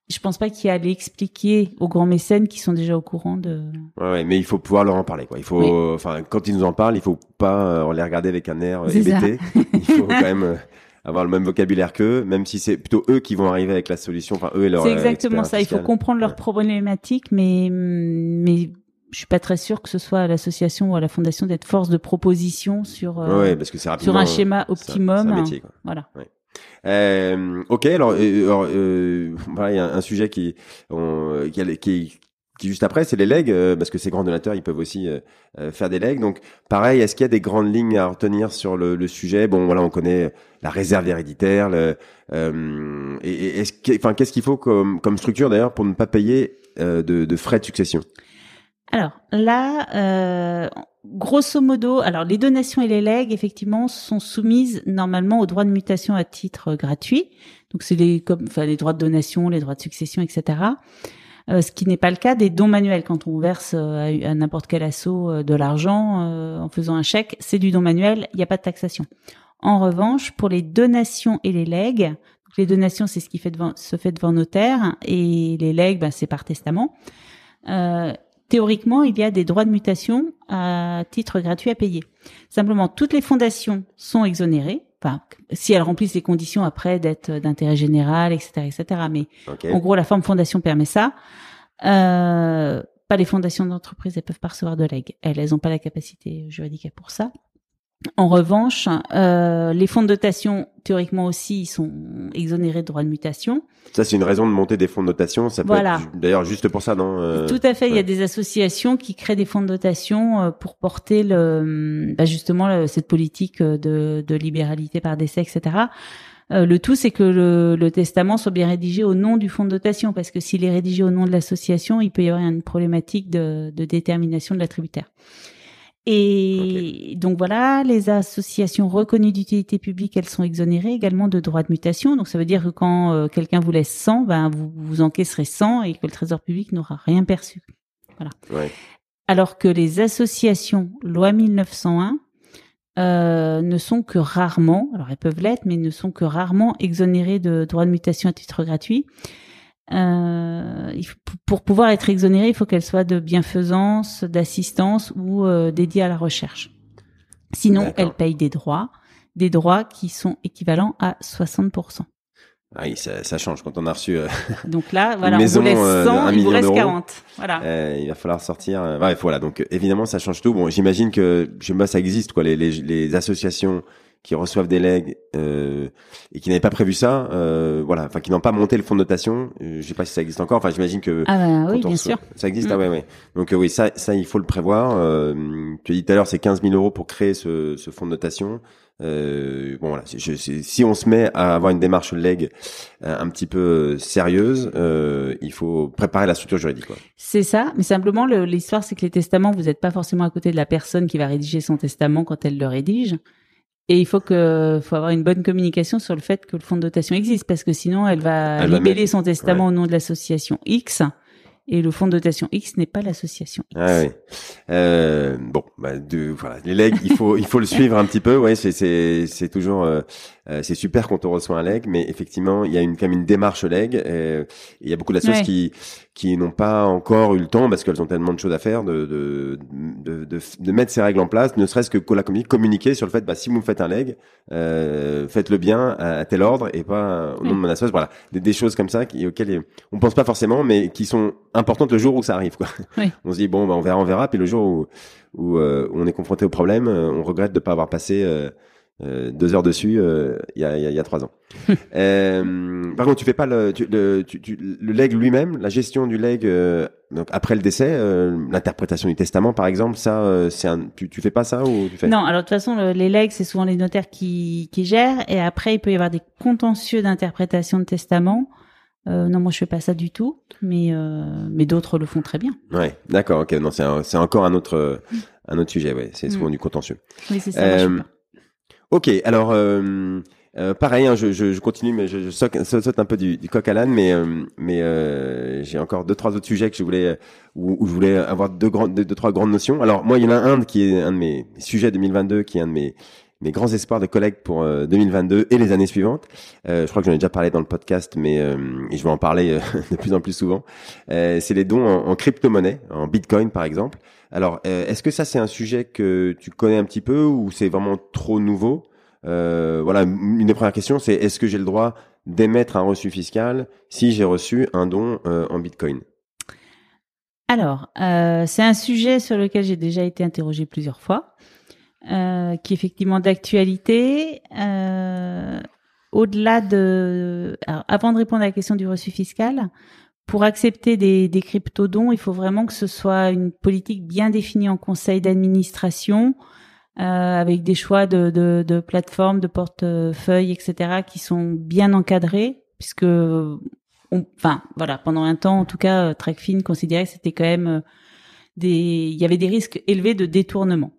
je pense pas qu'il y a à l'expliquer aux grands mécènes qui sont déjà au courant de. Ouais, ouais, mais il faut pouvoir leur en parler, quoi. Il faut, enfin, quand ils nous en parlent, il faut pas euh, les regarder avec un air hébété. il faut quand même euh, avoir le même vocabulaire qu'eux, même si c'est plutôt eux qui vont arriver avec la solution. Enfin, eux et leur. C'est exactement ça. Il faut comprendre leurs problématiques, mais mais je suis pas très sûr que ce soit à l'association ou à la fondation d'être force de proposition sur euh, ouais, parce que sur un schéma optimum. Un métier, quoi. Voilà. Ouais. Euh, ok, alors, euh, alors euh, voilà, il y a un, sujet qui, on, qui, qui, qui juste après, c'est les legs, euh, parce que ces grands donateurs, ils peuvent aussi faire des legs. Donc, pareil, est-ce qu'il y a des grandes lignes à retenir sur le, le sujet? Bon, voilà, on connaît la réserve héréditaire. Le, et, est-ce enfin, qu'est-ce qu'il faut comme, comme structure d'ailleurs pour ne pas payer de, de frais de succession? Alors là, grosso modo, alors les donations et les legs, effectivement, sont soumises normalement aux droits de mutation à titre gratuit. Donc c'est les comme enfin les droits de donation, les droits de succession, etc. Euh, ce qui n'est pas le cas des dons manuels. Quand on verse euh, à, n'importe quel assaut euh, de l'argent en faisant un chèque, c'est du don manuel, il n'y a pas de taxation. En revanche, pour les donations et les legs, les donations c'est ce qui se fait devant notaire et les legs ben, c'est par testament. Théoriquement, il y a des droits de mutation à titre gratuit à payer. Simplement, toutes les fondations sont exonérées enfin, si elles remplissent les conditions après d'être d'intérêt général, etc., etc. Mais en gros, la forme fondation permet ça. Euh, pas les fondations d'entreprise, elles peuvent pas recevoir de legs. Elles, elles ont pas la capacité juridique pour ça. En revanche, euh, les fonds de dotation, théoriquement aussi, ils sont exonérés de droits de mutation. Ça, c'est une raison de monter des fonds de dotation. Ça peut voilà. d'ailleurs juste pour ça, non euh, Tout à fait. Il y a des associations qui créent des fonds de dotation euh, pour porter le, bah justement cette politique de, de, libéralité par décès, etc. le tout, c'est que le, le, testament soit bien rédigé au nom du fonds de dotation, parce que s'il est rédigé au nom de l'association, il peut y avoir une problématique de, de détermination de l'attributaire. Et donc voilà, les associations reconnues d'utilité publique, elles sont exonérées également de droits de mutation. Donc ça veut dire que quand euh, quelqu'un vous laisse 100, ben vous, vous encaisserez 100 et que le Trésor public n'aura rien perçu. Voilà. Ouais. Alors que les associations loi 1901 euh, ne sont que rarement, alors elles peuvent l'être, mais ne sont que rarement exonérées de droits de mutation à titre gratuit. Euh, pour pouvoir être exonérée, il faut qu'elle soit de bienfaisance, d'assistance ou euh, dédiée à la recherche. Sinon, elle paye des droits, des droits qui sont équivalents à 60%. Ah oui, ça, ça, change quand on a reçu. Euh, donc là, voilà, maison, on vous laisse 100, il vous reste 40. Voilà. Euh, il va falloir sortir. Euh, ouais, voilà. Donc évidemment, ça change tout. Bon, j'imagine que je sais pas, ça existe quoi. Les, les, les associations qui reçoivent des legs euh, et qui n'avaient pas prévu ça, euh, voilà, enfin qui n'ont pas monté le fonds de notation. Euh, je sais pas si ça existe encore. Enfin, j'imagine que ah bah, oui, bien sûr, ça existe. Ah mm. ouais, ouais. Donc euh, oui, ça, ça il faut le prévoir. Euh, tu as dit tout à l'heure, c'est 15 000 euros pour créer ce, ce fonds de notation. Euh, bon voilà, je, si on se met à avoir une démarche leg un petit peu sérieuse, euh, il faut préparer la structure juridique. C'est ça, mais simplement l'histoire, c'est que les testaments, vous n'êtes pas forcément à côté de la personne qui va rédiger son testament quand elle le rédige. Et il faut que, faut avoir une bonne communication sur le fait que le fonds de dotation existe, parce que sinon elle va libeller son testament au nom de l'association X. Et le fonds de dotation X n'est pas l'association X. Ah oui. Euh, bon, bah, de, voilà, les legs, il faut, il faut le suivre un petit peu. Ouais, c'est, c'est, c'est toujours, euh, euh, c'est super quand on reçoit un leg, mais effectivement, il y a une, quand même une démarche leg. Euh, il y a beaucoup d'associations qui, qui n'ont pas encore eu le temps parce qu'elles ont tellement de choses à faire de de, de, de, de mettre ces règles en place, ne serait-ce que la communiquer sur le fait bah si vous me faites un leg, euh, faites-le bien à, tel ordre et pas au nom de mon association. Voilà, des, des, choses comme ça qui, auxquelles on pense pas forcément, mais qui sont importantes le jour où ça arrive. Quoi. On se dit bon, bah, on verra, on verra, puis le jour où où, euh, on est confronté au problème, euh, on regrette de pas avoir passé euh, euh, deux heures dessus euh, il y, a, y, a, trois ans. euh, par contre, tu fais pas le, tu, le, tu, le leg lui-même, la gestion du leg euh, donc après le décès, l'interprétation du testament par exemple, ça, c'est un, tu, tu fais pas ça ou tu fais? Non, alors de toute façon, les legs c'est souvent les notaires qui, qui gèrent et après il peut y avoir des contentieux d'interprétation de testament. Euh, non, moi je fais pas ça du tout, mais euh, mais d'autres le font très bien. Ouais, d'accord, ok. Non, c'est c'est encore un autre un autre sujet. Ouais, c'est souvent mm. du contentieux. Oui, c'est ça. Euh, Ok, alors euh, euh, pareil, hein, je, je, je, continue, mais je, je saute, saute, un peu du, du coq à l'âne, mais euh, mais euh, j'ai encore deux trois autres sujets que je voulais où, où je voulais avoir deux grandes deux, trois grandes notions. Alors moi, il y en a un qui est un de mes sujets 2022, qui est un de mes mes grands espoirs de collègues pour 2022 et les années suivantes. je crois que j'en ai déjà parlé dans le podcast, mais et je vais en parler de plus en plus souvent. c'est les dons en, crypto-monnaie, en Bitcoin par exemple. Alors, euh, est-ce que ça c'est un sujet que tu connais un petit peu ou c'est vraiment trop nouveau? Euh, Voilà, une des premières questions, c'est est-ce que j'ai le droit d'émettre un reçu fiscal si j'ai reçu un don euh, en Bitcoin? Alors, c'est un sujet sur lequel j'ai déjà été interrogé plusieurs fois, qui est effectivement d'actualité. Au-delà de, avant de répondre à la question du reçu fiscal, pour accepter des, des cryptodons, il faut vraiment que ce soit une politique bien définie en conseil d'administration, euh, avec des choix de, de, de plateformes, de portefeuilles, etc., qui sont bien encadrés, puisque, enfin, voilà, pendant un temps, en tout cas, TrackFin considérait que c'était quand même euh, des, il y avait des risques élevés de détournement.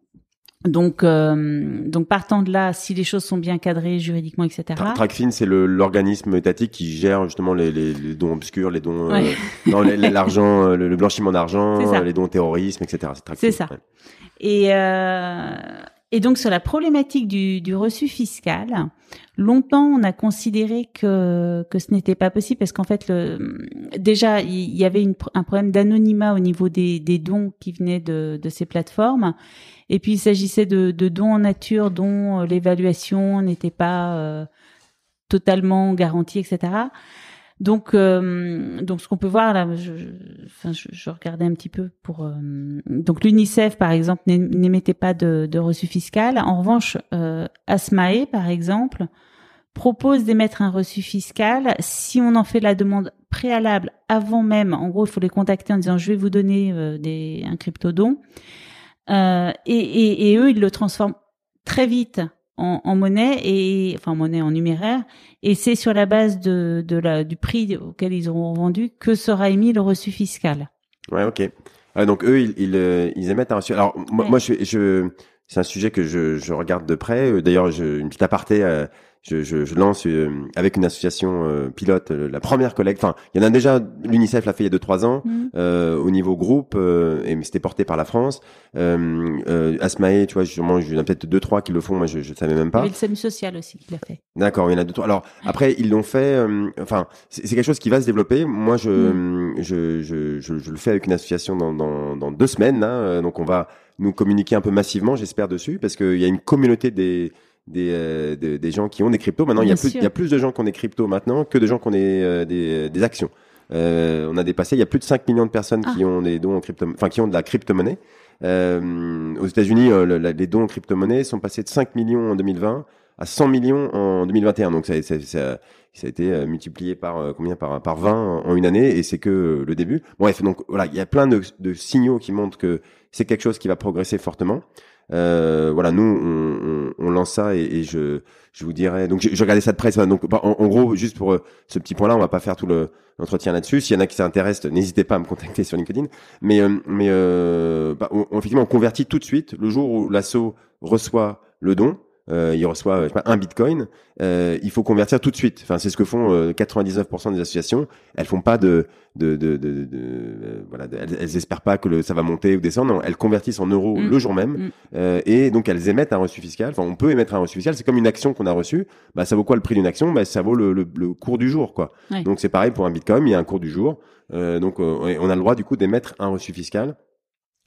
Donc, euh, donc partant de là, si les choses sont bien cadrées juridiquement, etc. Tra- Tracfin, c'est l'organisme étatique qui gère justement les, les, les dons obscurs, les dons, Ouais. euh, l'argent, euh, le, le blanchiment d'argent, les dons au terrorisme, etc. C'est ça. ouais. Et, euh, et donc sur la problématique du, du reçu fiscal, longtemps on a considéré que que ce n'était pas possible parce qu'en fait le, déjà il y avait une, un problème d'anonymat au niveau des, des dons qui venaient de, de ces plateformes. Et puis il s'agissait de, dons en nature dont euh, l'évaluation n'était pas euh, totalement garantie, etc. Donc, euh, donc ce qu'on peut voir là, je, enfin, je, regardais un petit peu pour. donc l'UNICEF par exemple n'é- n'émettait pas de, de reçu fiscal. En revanche, euh, Asmae par exemple propose d'émettre un reçu fiscal si on en fait la demande préalable avant même. En gros, il faut les contacter en disant je vais vous donner des un crypto don. Euh, et, et, et eux, ils le transforment très vite en, en monnaie et enfin en monnaie en numéraire et c'est sur la base de, de la du prix auquel ils auront vendu que sera émis le reçu fiscal. Ouais, ok. Ah, donc eux, ils, ils, euh, ils émettent un reçu. Alors moi, Ouais. moi, je, je c'est un sujet que je, je regarde de près. D'ailleurs, une petite aparté. euh, je, je, je lance euh, avec une association euh, pilote euh, la première collecte. Enfin, il y en a déjà. L'UNICEF l'a fait il y a deux trois ans euh, au niveau groupe euh, et mais c'était porté par la France. Euh, euh, Asmae, tu vois, sûrement, il y en a peut-être deux trois qui le font. Moi, je, je savais même pas. avait le SAMU social aussi qui l'a fait. D'accord, il y en a deux, trois. Alors après, ils l'ont fait. euh, enfin, c'est quelque chose qui va se développer. Moi, je, je, je, je, je le fais avec une association dans, dans, dans deux semaines. Là, donc, on va nous communiquer un peu massivement, j'espère dessus, parce qu'il y a une communauté des des, euh, des, des gens qui ont des cryptos. Maintenant, il y a plus, il y a plus de gens qui ont des cryptos maintenant que de gens qui ont des, euh, des, des actions. Euh, on a dépassé. Il y a plus de 5 millions de personnes qui ont des dons en crypto, enfin qui ont de la crypto-monnaie. Euh, aux États-Unis, euh, le- les dons en crypto-monnaie sont passés de 5 millions en 2020 à 100 millions en 2021. Donc ça, ça, ça, ça a été euh, multiplié par euh, combien? Par par 20 en, une année et c'est que euh, le début. Bref, donc voilà, il y a plein de, de signaux qui montrent que c'est quelque chose qui va progresser fortement. Euh, voilà, nous on, on, on lance ça et, et je je vous dirais. Donc je, je regardais ça de près. ça, Donc en, en gros, juste pour euh, ce petit point-là, on va pas faire tout le l'entretien là-dessus. S'il y en a qui s'intéressent, n'hésitez pas à me contacter sur LinkedIn. Mais euh, mais euh, bah, on, on- effectivement, on convertit tout de suite le jour où l'assaut reçoit le don. Euh, il reçoit je sais pas, un bitcoin, euh, il faut convertir tout de suite. Enfin, c'est ce que font euh, 99% des associations. Elles font pas de, de, de, de, de- euh, voilà, elles, elles espèrent pas que le, ça va monter ou descendre. Non, elles convertissent en euros Mm. le jour même, Mm. euh, et donc elles émettent un reçu fiscal. Enfin, on peut émettre un reçu fiscal. C'est comme une action qu'on a reçue. Bah, ça vaut quoi le prix d'une action? Bah, ça vaut le, le, le cours du jour, quoi. Ouais. Donc c'est pareil pour un bitcoin. Il y a un cours du jour. Euh, donc on a le droit du coup d'émettre un reçu fiscal.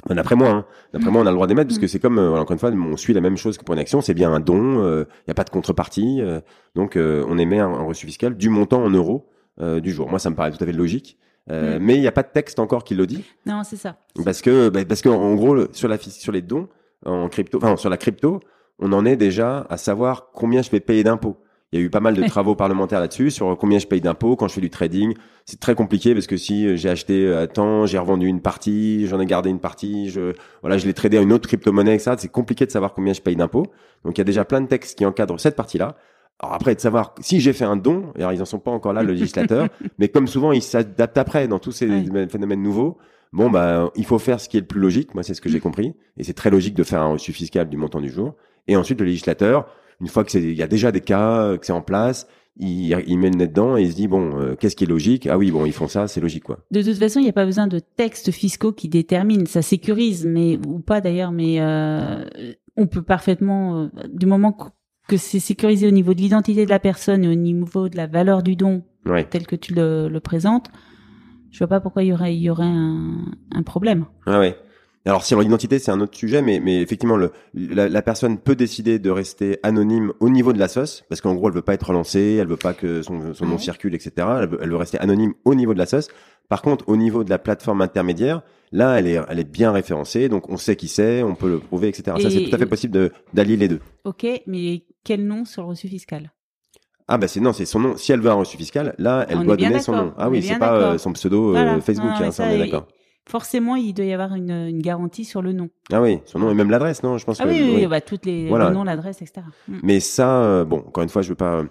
Enfin, D'après moi, hein. d'après moi, on a le droit d'émettre parce que c'est comme, euh, encore une fois, on suit la même chose que pour une action. C'est bien un don. Il n'y a pas de contrepartie. euh, donc, euh, on émet un, un reçu fiscal du montant en euros euh, du jour. Moi, ça me paraît tout à fait logique. Euh, Mm. Mais il n'y a pas de texte encore qui le dit Non, c'est ça. parce que, bah, parce que en gros, sur la sur les dons en crypto, enfin sur la crypto, on en est déjà à savoir combien je vais payer d'impôts. Il y a eu pas mal de travaux parlementaires là-dessus sur combien je paye d'impôts quand je fais du trading. C'est très compliqué parce que si euh, j'ai acheté à temps, j'ai revendu une partie, j'en ai gardé une partie, je voilà, je l'ai tradé à une autre crypto-monnaie, etc. C'est compliqué de savoir combien je paye d'impôts. Donc il y a déjà plein de textes qui encadrent cette partie-là. Alors après, de savoir si j'ai fait un don, alors ils en sont pas encore là, le législateur, mais comme souvent, ils s'adaptent après dans tous ces phénomènes nouveaux. Bon, bah, il faut faire ce qui est le plus logique. Moi, c'est ce que j'ai compris. Et c'est très logique de faire un reçu fiscal du montant du jour. Et ensuite, le législateur, une fois que c'est, il y a déjà des cas, euh, que c'est en place, il, il met le nez dedans et il se dit, bon, euh, qu'est-ce qui est logique? Ah oui, bon, ils font ça, c'est logique, quoi. De toute façon, il n'y a pas besoin de textes fiscaux qui déterminent. Ça sécurise, mais ou pas d'ailleurs, mais euh, on peut parfaitement, euh, du moment que- que c'est sécurisé au niveau de l'identité de la personne et au niveau de la valeur du don, Ouais. tel que tu le, le présentes, je vois pas pourquoi il y aurait, il y aurait un, un problème. Ah ouais. Alors, si l'identité, c'est un autre sujet, mais, mais effectivement, le, la, la personne peut décider de rester anonyme au niveau de la SOS, parce qu'en gros, elle veut pas être relancée, elle veut pas que son, son nom circule, etc. Elle veut, elle veut rester anonyme au niveau de la SOS. Par contre, au niveau de la plateforme intermédiaire, là, elle est, elle est bien référencée, donc on sait qui c'est, on peut le prouver, etc. Ça, c'est tout à fait possible de, d'allier les deux. Ok, mais quel nom sur le reçu fiscal? Ah bah c'est non, c'est son nom. Si elle veut un reçu fiscal, là, elle On doit donner son nom. Ah oui, c'est pas euh, son pseudo euh, Voilà. Facebook, Non, hein, ça, on est d'accord. Forcément, il doit y avoir une, une garantie sur le nom. Ah oui, son nom et même l'adresse, non Je pense Ah que oui, oui, oui. bah, toutes les Voilà. le nom, l'adresse, etc. Mm. Mais ça, euh, bon, encore une fois, je veux pas.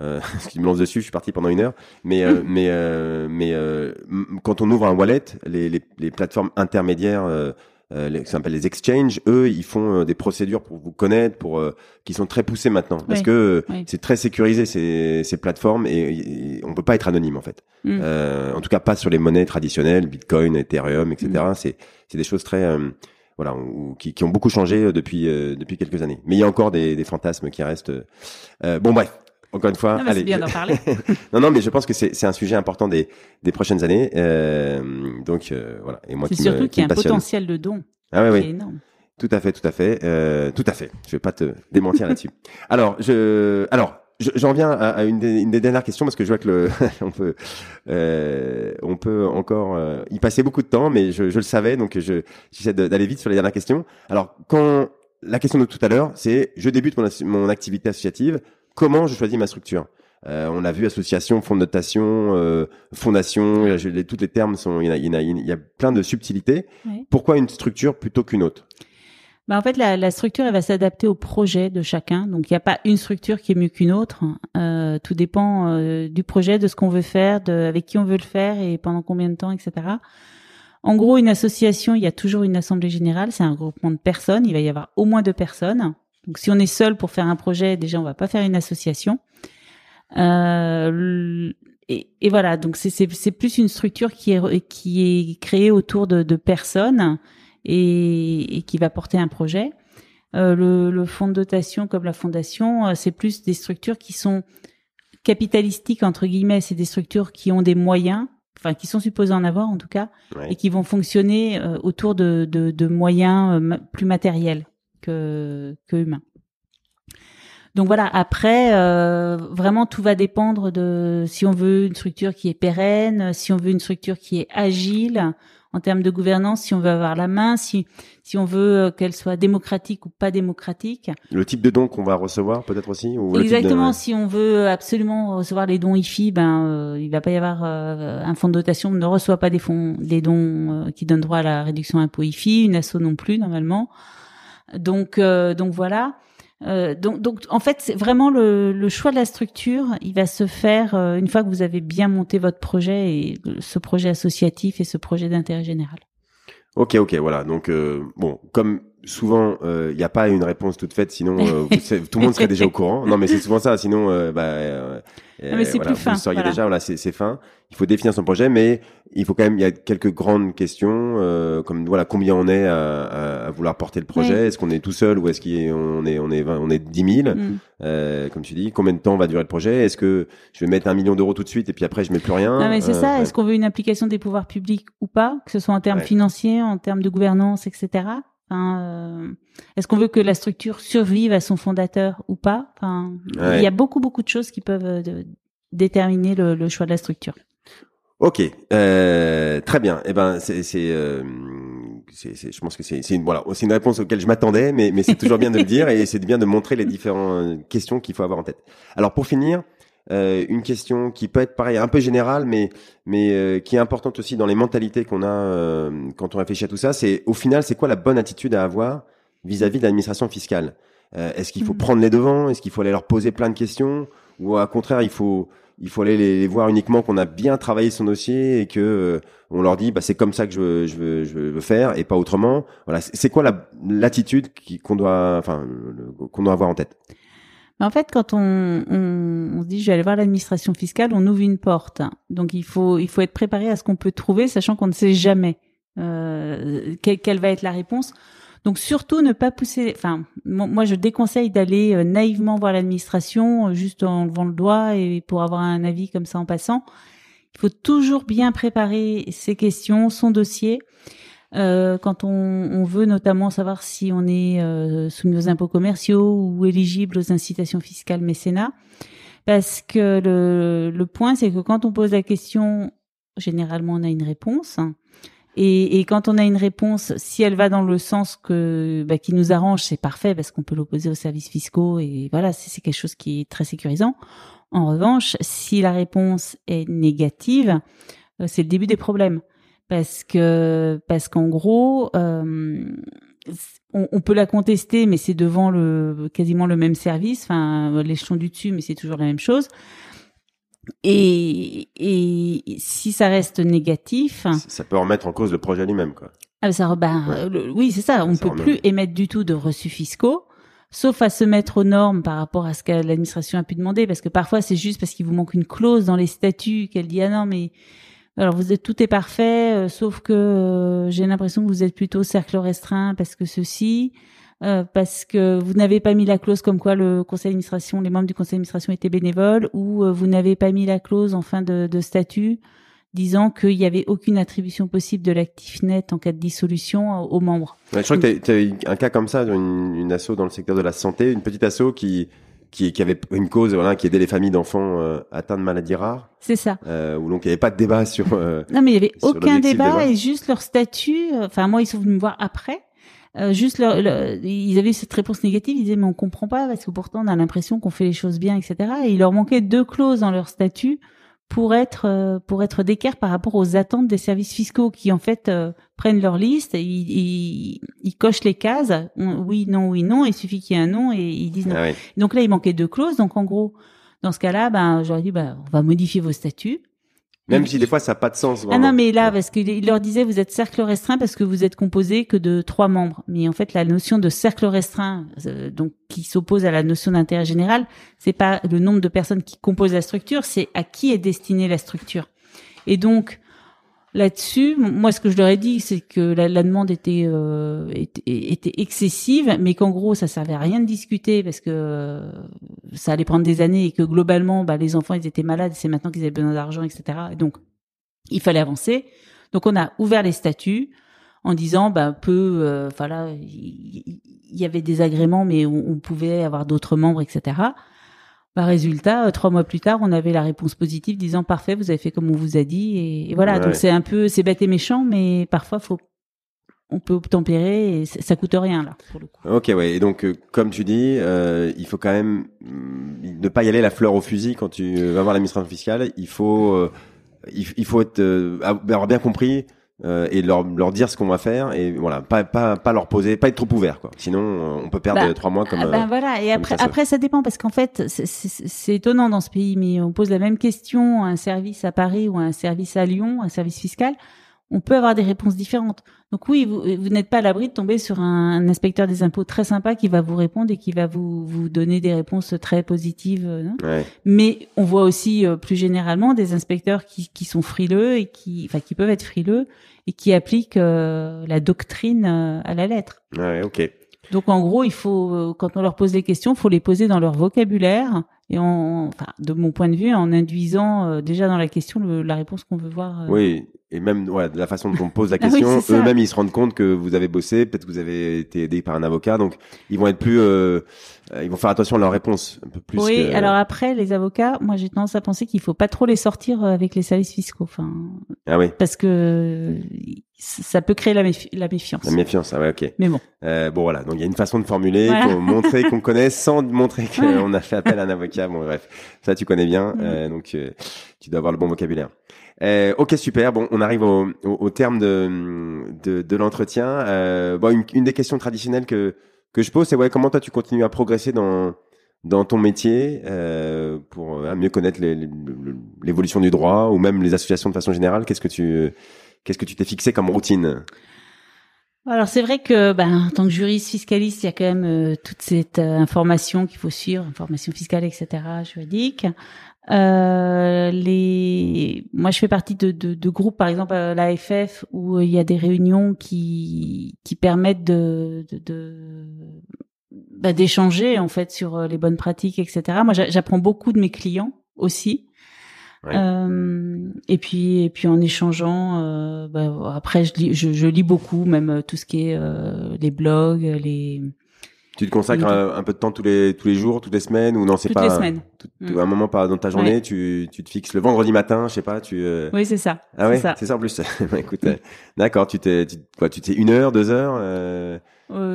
Euh, parce qu'il me lance dessus, je suis parti pendant une heure. Mais euh, mais mais m- quand on ouvre un wallet, les, les, les plateformes intermédiaires, euh, euh, les, ça s'appelle les exchanges, eux, ils font euh, des procédures pour vous connaître, pour euh, qui sont très poussées maintenant, parce Oui, que oui. c'est très sécurisé ces, ces plateformes et, et on peut pas être anonyme en fait. Mm. Euh, en tout cas, pas sur les monnaies traditionnelles, Bitcoin, Ethereum, etc. Mm. C'est c'est des choses très euh, voilà, ou- qui, qui ont beaucoup changé euh, depuis euh, depuis quelques années. Mais il y a encore des, des fantasmes qui restent. euh, bon bref, encore une fois, Non, mais allez. c'est bien je- parler. non, non, mais je pense que c'est un sujet important des des prochaines années. Euh, donc euh, voilà. Et moi C'est surtout qui qu'il y a un potentiel de don Ah est oui. énorme. Tout à fait, tout à fait, euh, tout à fait. Je vais pas te démentir là-dessus. Alors, je, alors, je- j'en viens à, à une, des, une des dernières questions parce que je vois que le, on peut, euh, on peut encore euh, y passer beaucoup de temps, mais je, je le savais, donc je, j'essaie d'aller vite sur les dernières questions. Alors, quand la question de tout à l'heure, c'est, je débute mon activité associative, comment je choisis ma structure Euh, on a vu association, fonds de notation, euh, fondation, je- les- toutes les termes sont, il y, a, il, y a, il y a plein de subtilités. Pourquoi une structure plutôt qu'une autre? Bah, en fait, la, la structure, elle va s'adapter au projet de chacun. Donc, il n'y a pas une structure qui est mieux qu'une autre. Euh, tout dépend euh, du projet, de ce qu'on veut faire, de, avec qui on veut le faire et pendant combien de temps, etc. En gros, une association, il y a toujours une assemblée générale. C'est un regroupement de personnes. Il va y avoir au moins deux personnes. Donc, si on est seul pour faire un projet, déjà, on va pas faire une association. Euh, et, et voilà. Donc, c'est- plus une structure qui est qui est créée autour de, de personnes et, et qui va porter un projet. Euh, le, le fonds de dotation comme la fondation, euh, c'est plus des structures qui sont capitalistiques entre guillemets. C'est des structures qui ont des moyens, enfin qui sont supposées en avoir en tout cas, Ouais. et qui vont fonctionner euh, autour de, de, de moyens euh, plus matériels que, que humains. Donc voilà. Après, euh, vraiment tout va dépendre de si on veut une structure qui est pérenne, si on veut une structure qui est agile en termes de gouvernance, si on veut avoir la main, si si on veut euh, qu'elle soit démocratique ou pas démocratique. Le type de don qu'on va recevoir peut-être aussi ou Exactement. Si on veut absolument recevoir les dons IFI, ben euh, il va pas y avoir euh, un fonds de dotation ne reçoit pas des fonds, des dons euh, qui donnent droit à la réduction impôt IFI, une asso non plus normalement. Donc euh, donc voilà. Euh, donc, donc, en fait, c'est vraiment le, choix de la structure. Il va se faire euh, une fois que vous avez bien monté votre projet et ce projet associatif et ce projet d'intérêt général. Ok, ok, voilà. Donc bon, comme souvent, il n'y a pas une réponse toute faite, sinon euh, vous tout le monde serait déjà au courant. Non, mais c'est souvent ça. Sinon, euh, bah, euh, Non, mais c'est voilà, plus fin, Vous voilà. déjà. Voilà, c'est fin. Il faut définir son projet, mais il faut quand même. Il y a quelques grandes questions, euh, comme voilà, combien on est à, à- à vouloir porter le projet. Oui. Est-ce qu'on est tout seul ou est-ce qu'on est on est on est 20, on est 10 000 Mm. euh, Comme tu dis, combien de temps va durer le projet? Est-ce que je vais mettre un million d'euros tout de suite et puis après je mets plus rien? Non, mais c'est Euh, ça. ouais. Est-ce qu'on veut une application des pouvoirs publics ou pas, que ce soit en termes Ouais. financiers, en termes de gouvernance, etc. Enfin, euh, est-ce qu'on veut que la structure survive à son fondateur ou pas? Enfin, Ouais. il y a beaucoup beaucoup de choses qui peuvent euh, de- déterminer le, le choix de la structure. Ok, euh, très bien. Eh ben, c'est, c'est, euh, je pense que c'est, c'est une, voilà, c'est une réponse auquel je m'attendais, mais, mais c'est toujours bien de le dire et c'est bien de montrer les différentes questions qu'il faut avoir en tête. Alors, pour finir, euh, une question qui peut être pareil, un peu générale, mais, mais euh, qui est importante aussi dans les mentalités qu'on a euh, quand on réfléchit à tout ça. C'est, au final, c'est quoi la bonne attitude à avoir vis-à-vis de l'administration fiscale? Euh, Est-ce qu'il faut Mhm. prendre les devants? Est-ce qu'il faut aller leur poser plein de questions? Ou au contraire, il faut il faut aller les, les voir uniquement qu'on a bien travaillé son dossier et que euh, on leur dit bah c'est comme ça que je veux, je veux, je veux faire et pas autrement? Voilà, c'est quoi la l'attitude qu'on doit enfin qu'on doit avoir en tête? En fait, quand on, on, on se dit je vais aller voir l'administration fiscale, on ouvre une porte. Donc il faut il faut être préparé à ce qu'on peut trouver, sachant qu'on ne sait jamais euh, quelle, quelle va être la réponse. Donc surtout ne pas pousser. Enfin, mo- moi je déconseille d'aller euh, naïvement voir l'administration euh, juste en levant le doigt et pour avoir un avis comme ça en passant. Il faut toujours bien préparer ses questions, son dossier. Euh, quand on, veut notamment savoir si on est euh, soumis aux impôts commerciaux ou éligible aux incitations fiscales mécénat, parce que le, point c'est que quand on pose la question, généralement on a une réponse. Et, quand on a une réponse, si elle va dans le sens bah, qui nous arrange, c'est parfait parce qu'on peut l'opposer aux services fiscaux et voilà, c'est c'est quelque chose qui est très sécurisant. En revanche, si la réponse est négative, euh, c'est le début des problèmes parce que parce qu'en gros, euh, on, on peut la contester, mais c'est devant le quasiment le même service, enfin l'échelon du dessus, mais c'est toujours la même chose. Et, et si ça reste négatif, Ça peut remettre en cause le projet lui-même quoi. Ah, ça, re- ben, Ouais. euh, le- oui, c'est ça. On Ça peut remet. plus émettre du tout de reçus fiscaux, sauf à se mettre aux normes par rapport à ce que l'administration a pu demander, parce que parfois c'est juste parce qu'il vous manque une clause dans les statuts qu'elle dit ah non mais alors vous êtes tout est parfait, euh, sauf que euh, j'ai l'impression que vous êtes plutôt cercle restreint parce que ceci. euh, parce que vous n'avez pas mis la clause comme quoi le conseil d'administration, les membres du conseil d'administration étaient bénévoles, ou euh, vous n'avez pas mis la clause en fin de, de statut disant qu'il n'y avait aucune attribution possible de l'actif net en cas de dissolution euh, aux membres. Ouais, je crois que tu as eu un cas comme ça, une, une asso dans le secteur de la santé, une petite asso qui, qui, qui avait une cause, voilà, qui aidait les familles d'enfants euh, atteints de maladies rares, C'est ça. euh, où donc il n'y avait pas de débat sur. euh, Non, mais il y avait aucun débat. et juste leur statut. euh, Enfin, moi, ils sont venus me voir après. Euh, juste leur, leur- ils avaient cette réponse négative. Ils disaient mais on comprend pas parce que pourtant on a l'impression qu'on fait les choses bien, etc. Et il leur manquait deux clauses dans leur statut pour être euh, pour être d'équerre par rapport aux attentes des services fiscaux qui en fait euh, prennent leur liste, et ils, ils, ils cochent les cases, oui, non, oui, non. Il suffit qu'il y ait un non et ils disent non. ah. Donc là, il manquait deux clauses. Donc en gros, dans ce cas-là, ben j'aurais dit ben on va modifier vos statuts. Même si des fois ça n'a pas de sens. Ah non, mais là, parce qu'il il leur disait, vous êtes cercle restreint parce que vous êtes composé que de trois membres. Mais en fait, la notion de cercle restreint, euh, donc qui s'oppose à la notion d'intérêt général, c'est pas le nombre de personnes qui composent la structure, c'est à qui est destinée la structure. Et donc là-dessus, moi, ce que je leur ai dit, c'est que la, demande était, euh, était excessive, mais qu'en gros, ça servait à rien de discuter parce que euh, ça allait prendre des années et que globalement, bah, les enfants, ils étaient malades, c'est maintenant qu'ils avaient besoin d'argent, etc. Et donc il fallait avancer. Donc on a ouvert les statuts en disant bah peu euh, enfin là il y, avait des agréments mais on pouvait avoir d'autres membres etc. Bah, résultat, euh, trois mois plus tard, on avait la réponse positive disant parfait, vous avez fait comme on vous a dit et, et voilà. Ouais. Donc c'est un peu c'est bête et méchant, mais parfois faut on peut tempérer et ça, coûte rien là pour le coup. Ok, ouais. Et donc, euh, comme tu dis, euh, il faut quand même mm, ne pas y aller la fleur au fusil quand tu vas voir l'administration fiscale. Il faut, euh, il, il faut être, euh, avoir bien compris euh, et leur, leur dire ce qu'on va faire et voilà, pas, pas, pas leur poser, pas être trop ouvert, quoi. Sinon, euh, on peut perdre Bah, trois mois comme. Ah euh, ben voilà, et après, ça, après ça dépend parce qu'en fait, c'est étonnant dans ce pays, mais on pose la même question à un service à Paris ou à un service à Lyon, un service fiscal, on peut avoir des réponses différentes. Donc oui, vous, vous n'êtes pas à l'abri de tomber sur un, un inspecteur des impôts très sympa qui va vous répondre et qui va vous, vous donner des réponses très positives. euh, ouais. mais on voit aussi euh, plus généralement des inspecteurs qui, qui sont frileux et qui, enfin, qui peuvent être frileux et qui appliquent euh, la doctrine euh, à la lettre. Ouais, ok. Donc en gros, il faut quand on leur pose des questions, faut les poser dans leur vocabulaire et en, enfin, de mon point de vue, en induisant euh, déjà dans la question le- la réponse qu'on veut voir. euh. Oui, et même ouais, de la façon dont on pose la Ah oui, question, eux-mêmes ils se rendent compte que vous avez bossé, peut-être que vous avez été aidé par un avocat, donc ils vont être plus, euh, ils vont faire attention à leurs réponses un peu plus. oui, que- alors après, les avocats, moi j'ai tendance à penser qu'il faut pas trop les sortir avec les services fiscaux, enfin, ah oui, parce que ça peut créer la, méfi- la méfiance. la méfiance, ah ouais, ok. Mais bon, bon voilà, donc il y a une façon de formuler, Voilà. montrer qu'on connaît sans montrer qu'on a fait appel à un avocat. Bon bref, ça tu connais bien, Mhm. euh, donc euh, tu dois avoir le bon vocabulaire. Euh, ok super, bon on arrive au, au, au terme de, de, de l'entretien. Euh, bon une, une des questions traditionnelles que que je pose, c'est ouais comment toi tu continues à progresser dans dans ton métier euh, pour mieux connaître l'évolution du droit ou même les associations de façon générale? Qu'est-ce que tu qu'est-ce que tu t'es fixé comme routine? Alors c'est vrai que, ben, en tant que juriste fiscaliste, il y a quand même euh, toute cette euh, information qu'il faut suivre, information fiscale, etc., juridique. Euh, les, moi, je fais partie de, de, de groupes, par exemple à l'AFF, où euh, il y a des réunions qui qui permettent de, de, de bah, d'échanger en fait sur euh, les bonnes pratiques, etc. Moi, j'a- j'apprends beaucoup de mes clients aussi. Ouais. Euh, et puis et puis en échangeant, euh, bah, après je lis, je, je lis beaucoup, même euh, tout ce qui est euh, les blogs, les Tu te consacres un, peu de temps tous les tous les jours, toutes les semaines ou non c'est toutes pas les semaines. tout- Mm. tout- un moment dans ta journée, Ouais. tu, tu te fixes le vendredi matin, je sais pas, tu Oui, c'est ça. ah ouais c'est ça. en plus. Bah, écoute, d'accord, tu t'es tu, quoi, tu t'es une heure, deux heures.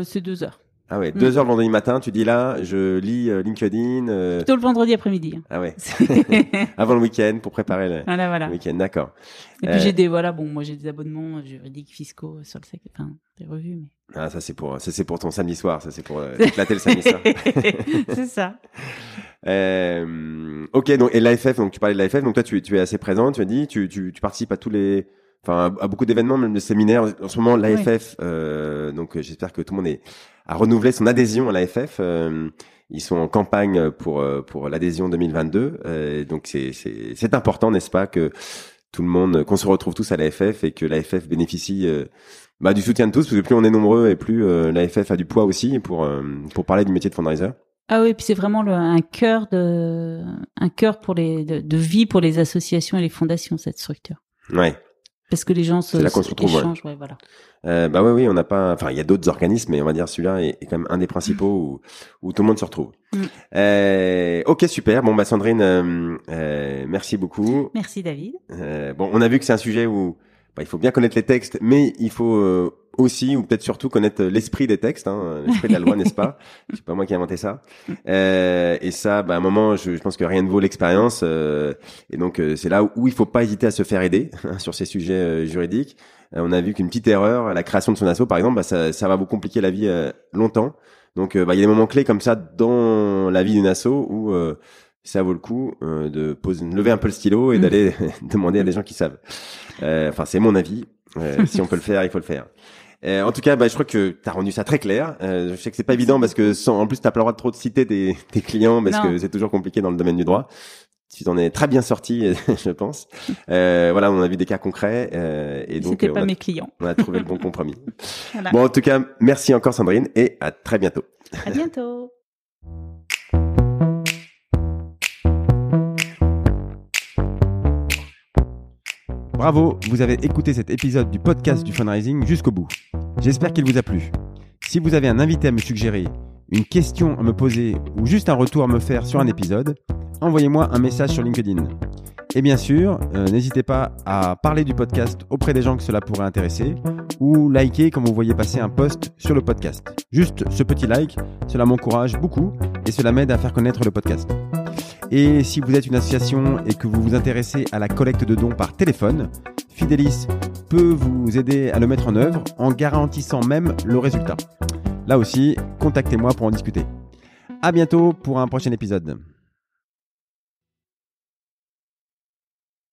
c'est deux heures. Ah ouais, Mm. deux heures le vendredi matin, tu dis là, je lis euh, LinkedIn. euh, Plutôt le vendredi après-midi. Ah ouais, avant le week-end pour préparer le, voilà, voilà. le week-end, d'accord. Et puis Euh, j'ai des voilà, bon, moi j'ai des abonnements juridiques, fiscaux sur le sec, enfin des revues, mais Ah ça c'est pour ça c'est pour ton samedi soir, ça c'est pour euh, t'éclater le samedi soir. c'est ça. Euh, ok, donc et l'AFF, donc tu parlais de l'AFF, donc toi tu, tu es assez présent, tu as dit, tu, tu, tu participes à tous les enfin à, beaucoup d'événements, même de séminaires. En ce moment, l'AFF, euh, donc euh, j'espère que tout le monde est, a renouvelé son adhésion à l'AFF. Euh, ils sont en campagne pour pour l'adhésion 2022. donc c'est c'est important, n'est-ce pas, que tout le monde, qu'on se retrouve tous à l'AFF et que l'AFF bénéficie bah, du soutien de tous, parce que plus on est nombreux et plus l'AFF a du poids aussi pour pour parler du métier de fundraiser. Ah oui, puis c'est vraiment le, un cœur de un cœur pour les de, de, vie pour les associations et les fondations cette structure. Ouais. Parce que les gens se, là se retrouve, échangent, ouais. voilà. Euh, bah oui, oui, on n'a pas. Enfin, il y a d'autres organismes, mais on va dire celui-là est, est, quand même un des principaux où, où tout le monde se retrouve. Mm. Euh, ok, super. Bon, bah Sandrine, euh, euh merci beaucoup. Merci David. Euh, bon, on a vu que c'est un sujet où bah, il faut bien connaître les textes, mais il faut euh, aussi, ou peut-être surtout, connaître l'esprit des textes, hein, l'esprit de la loi, n'est-ce pas C'est pas moi qui ai inventé ça. Euh, et ça, bah, à un moment, je, je pense que rien ne vaut l'expérience. Euh, et donc, euh, c'est là où, il faut pas hésiter à se faire aider hein, sur ces sujets euh, juridiques. on a vu qu'une petite erreur, la création de son assaut, par exemple, bah, ça, ça va vous compliquer la vie longtemps. Donc, bah, il y a des moments clés comme ça dans la vie d'une asso où ça vaut le coup de poser, lever un peu le stylo et mm. d'aller demander à des gens qui savent. Enfin, c'est mon avis. si on peut le faire, il faut le faire. Euh, en tout cas, bah, je crois que tu as rendu ça très clair. Euh, je sais que c'est pas évident parce que sans, en plus t'as pas le droit de trop de citer tes, tes clients parce que c'est toujours compliqué dans le domaine du droit. Tu t'en es très bien sorti, je pense. Euh, voilà, on a vu des cas concrets euh, et donc c'était pas on a, mes clients. On a trouvé le bon compromis. voilà. Bon, en tout cas, merci encore Sandrine et à très bientôt. À bientôt. Bravo, vous avez écouté cet épisode du podcast du fundraising jusqu'au bout. J'espère qu'il vous a plu. Si vous avez un invité à me suggérer, une question à me poser ou juste un retour à me faire sur un épisode, envoyez-moi un message sur LinkedIn. Et bien sûr, euh, n'hésitez pas à parler du podcast auprès des gens que cela pourrait intéresser ou liker quand vous voyez passer un post sur le podcast. Juste ce petit like, cela m'encourage beaucoup et cela m'aide à faire connaître le podcast. Et si vous êtes une association et que vous vous intéressez à la collecte de dons par téléphone, Fidelis peut vous aider à le mettre en œuvre en garantissant même le résultat. Là aussi, contactez-moi pour en discuter. À bientôt pour un prochain épisode.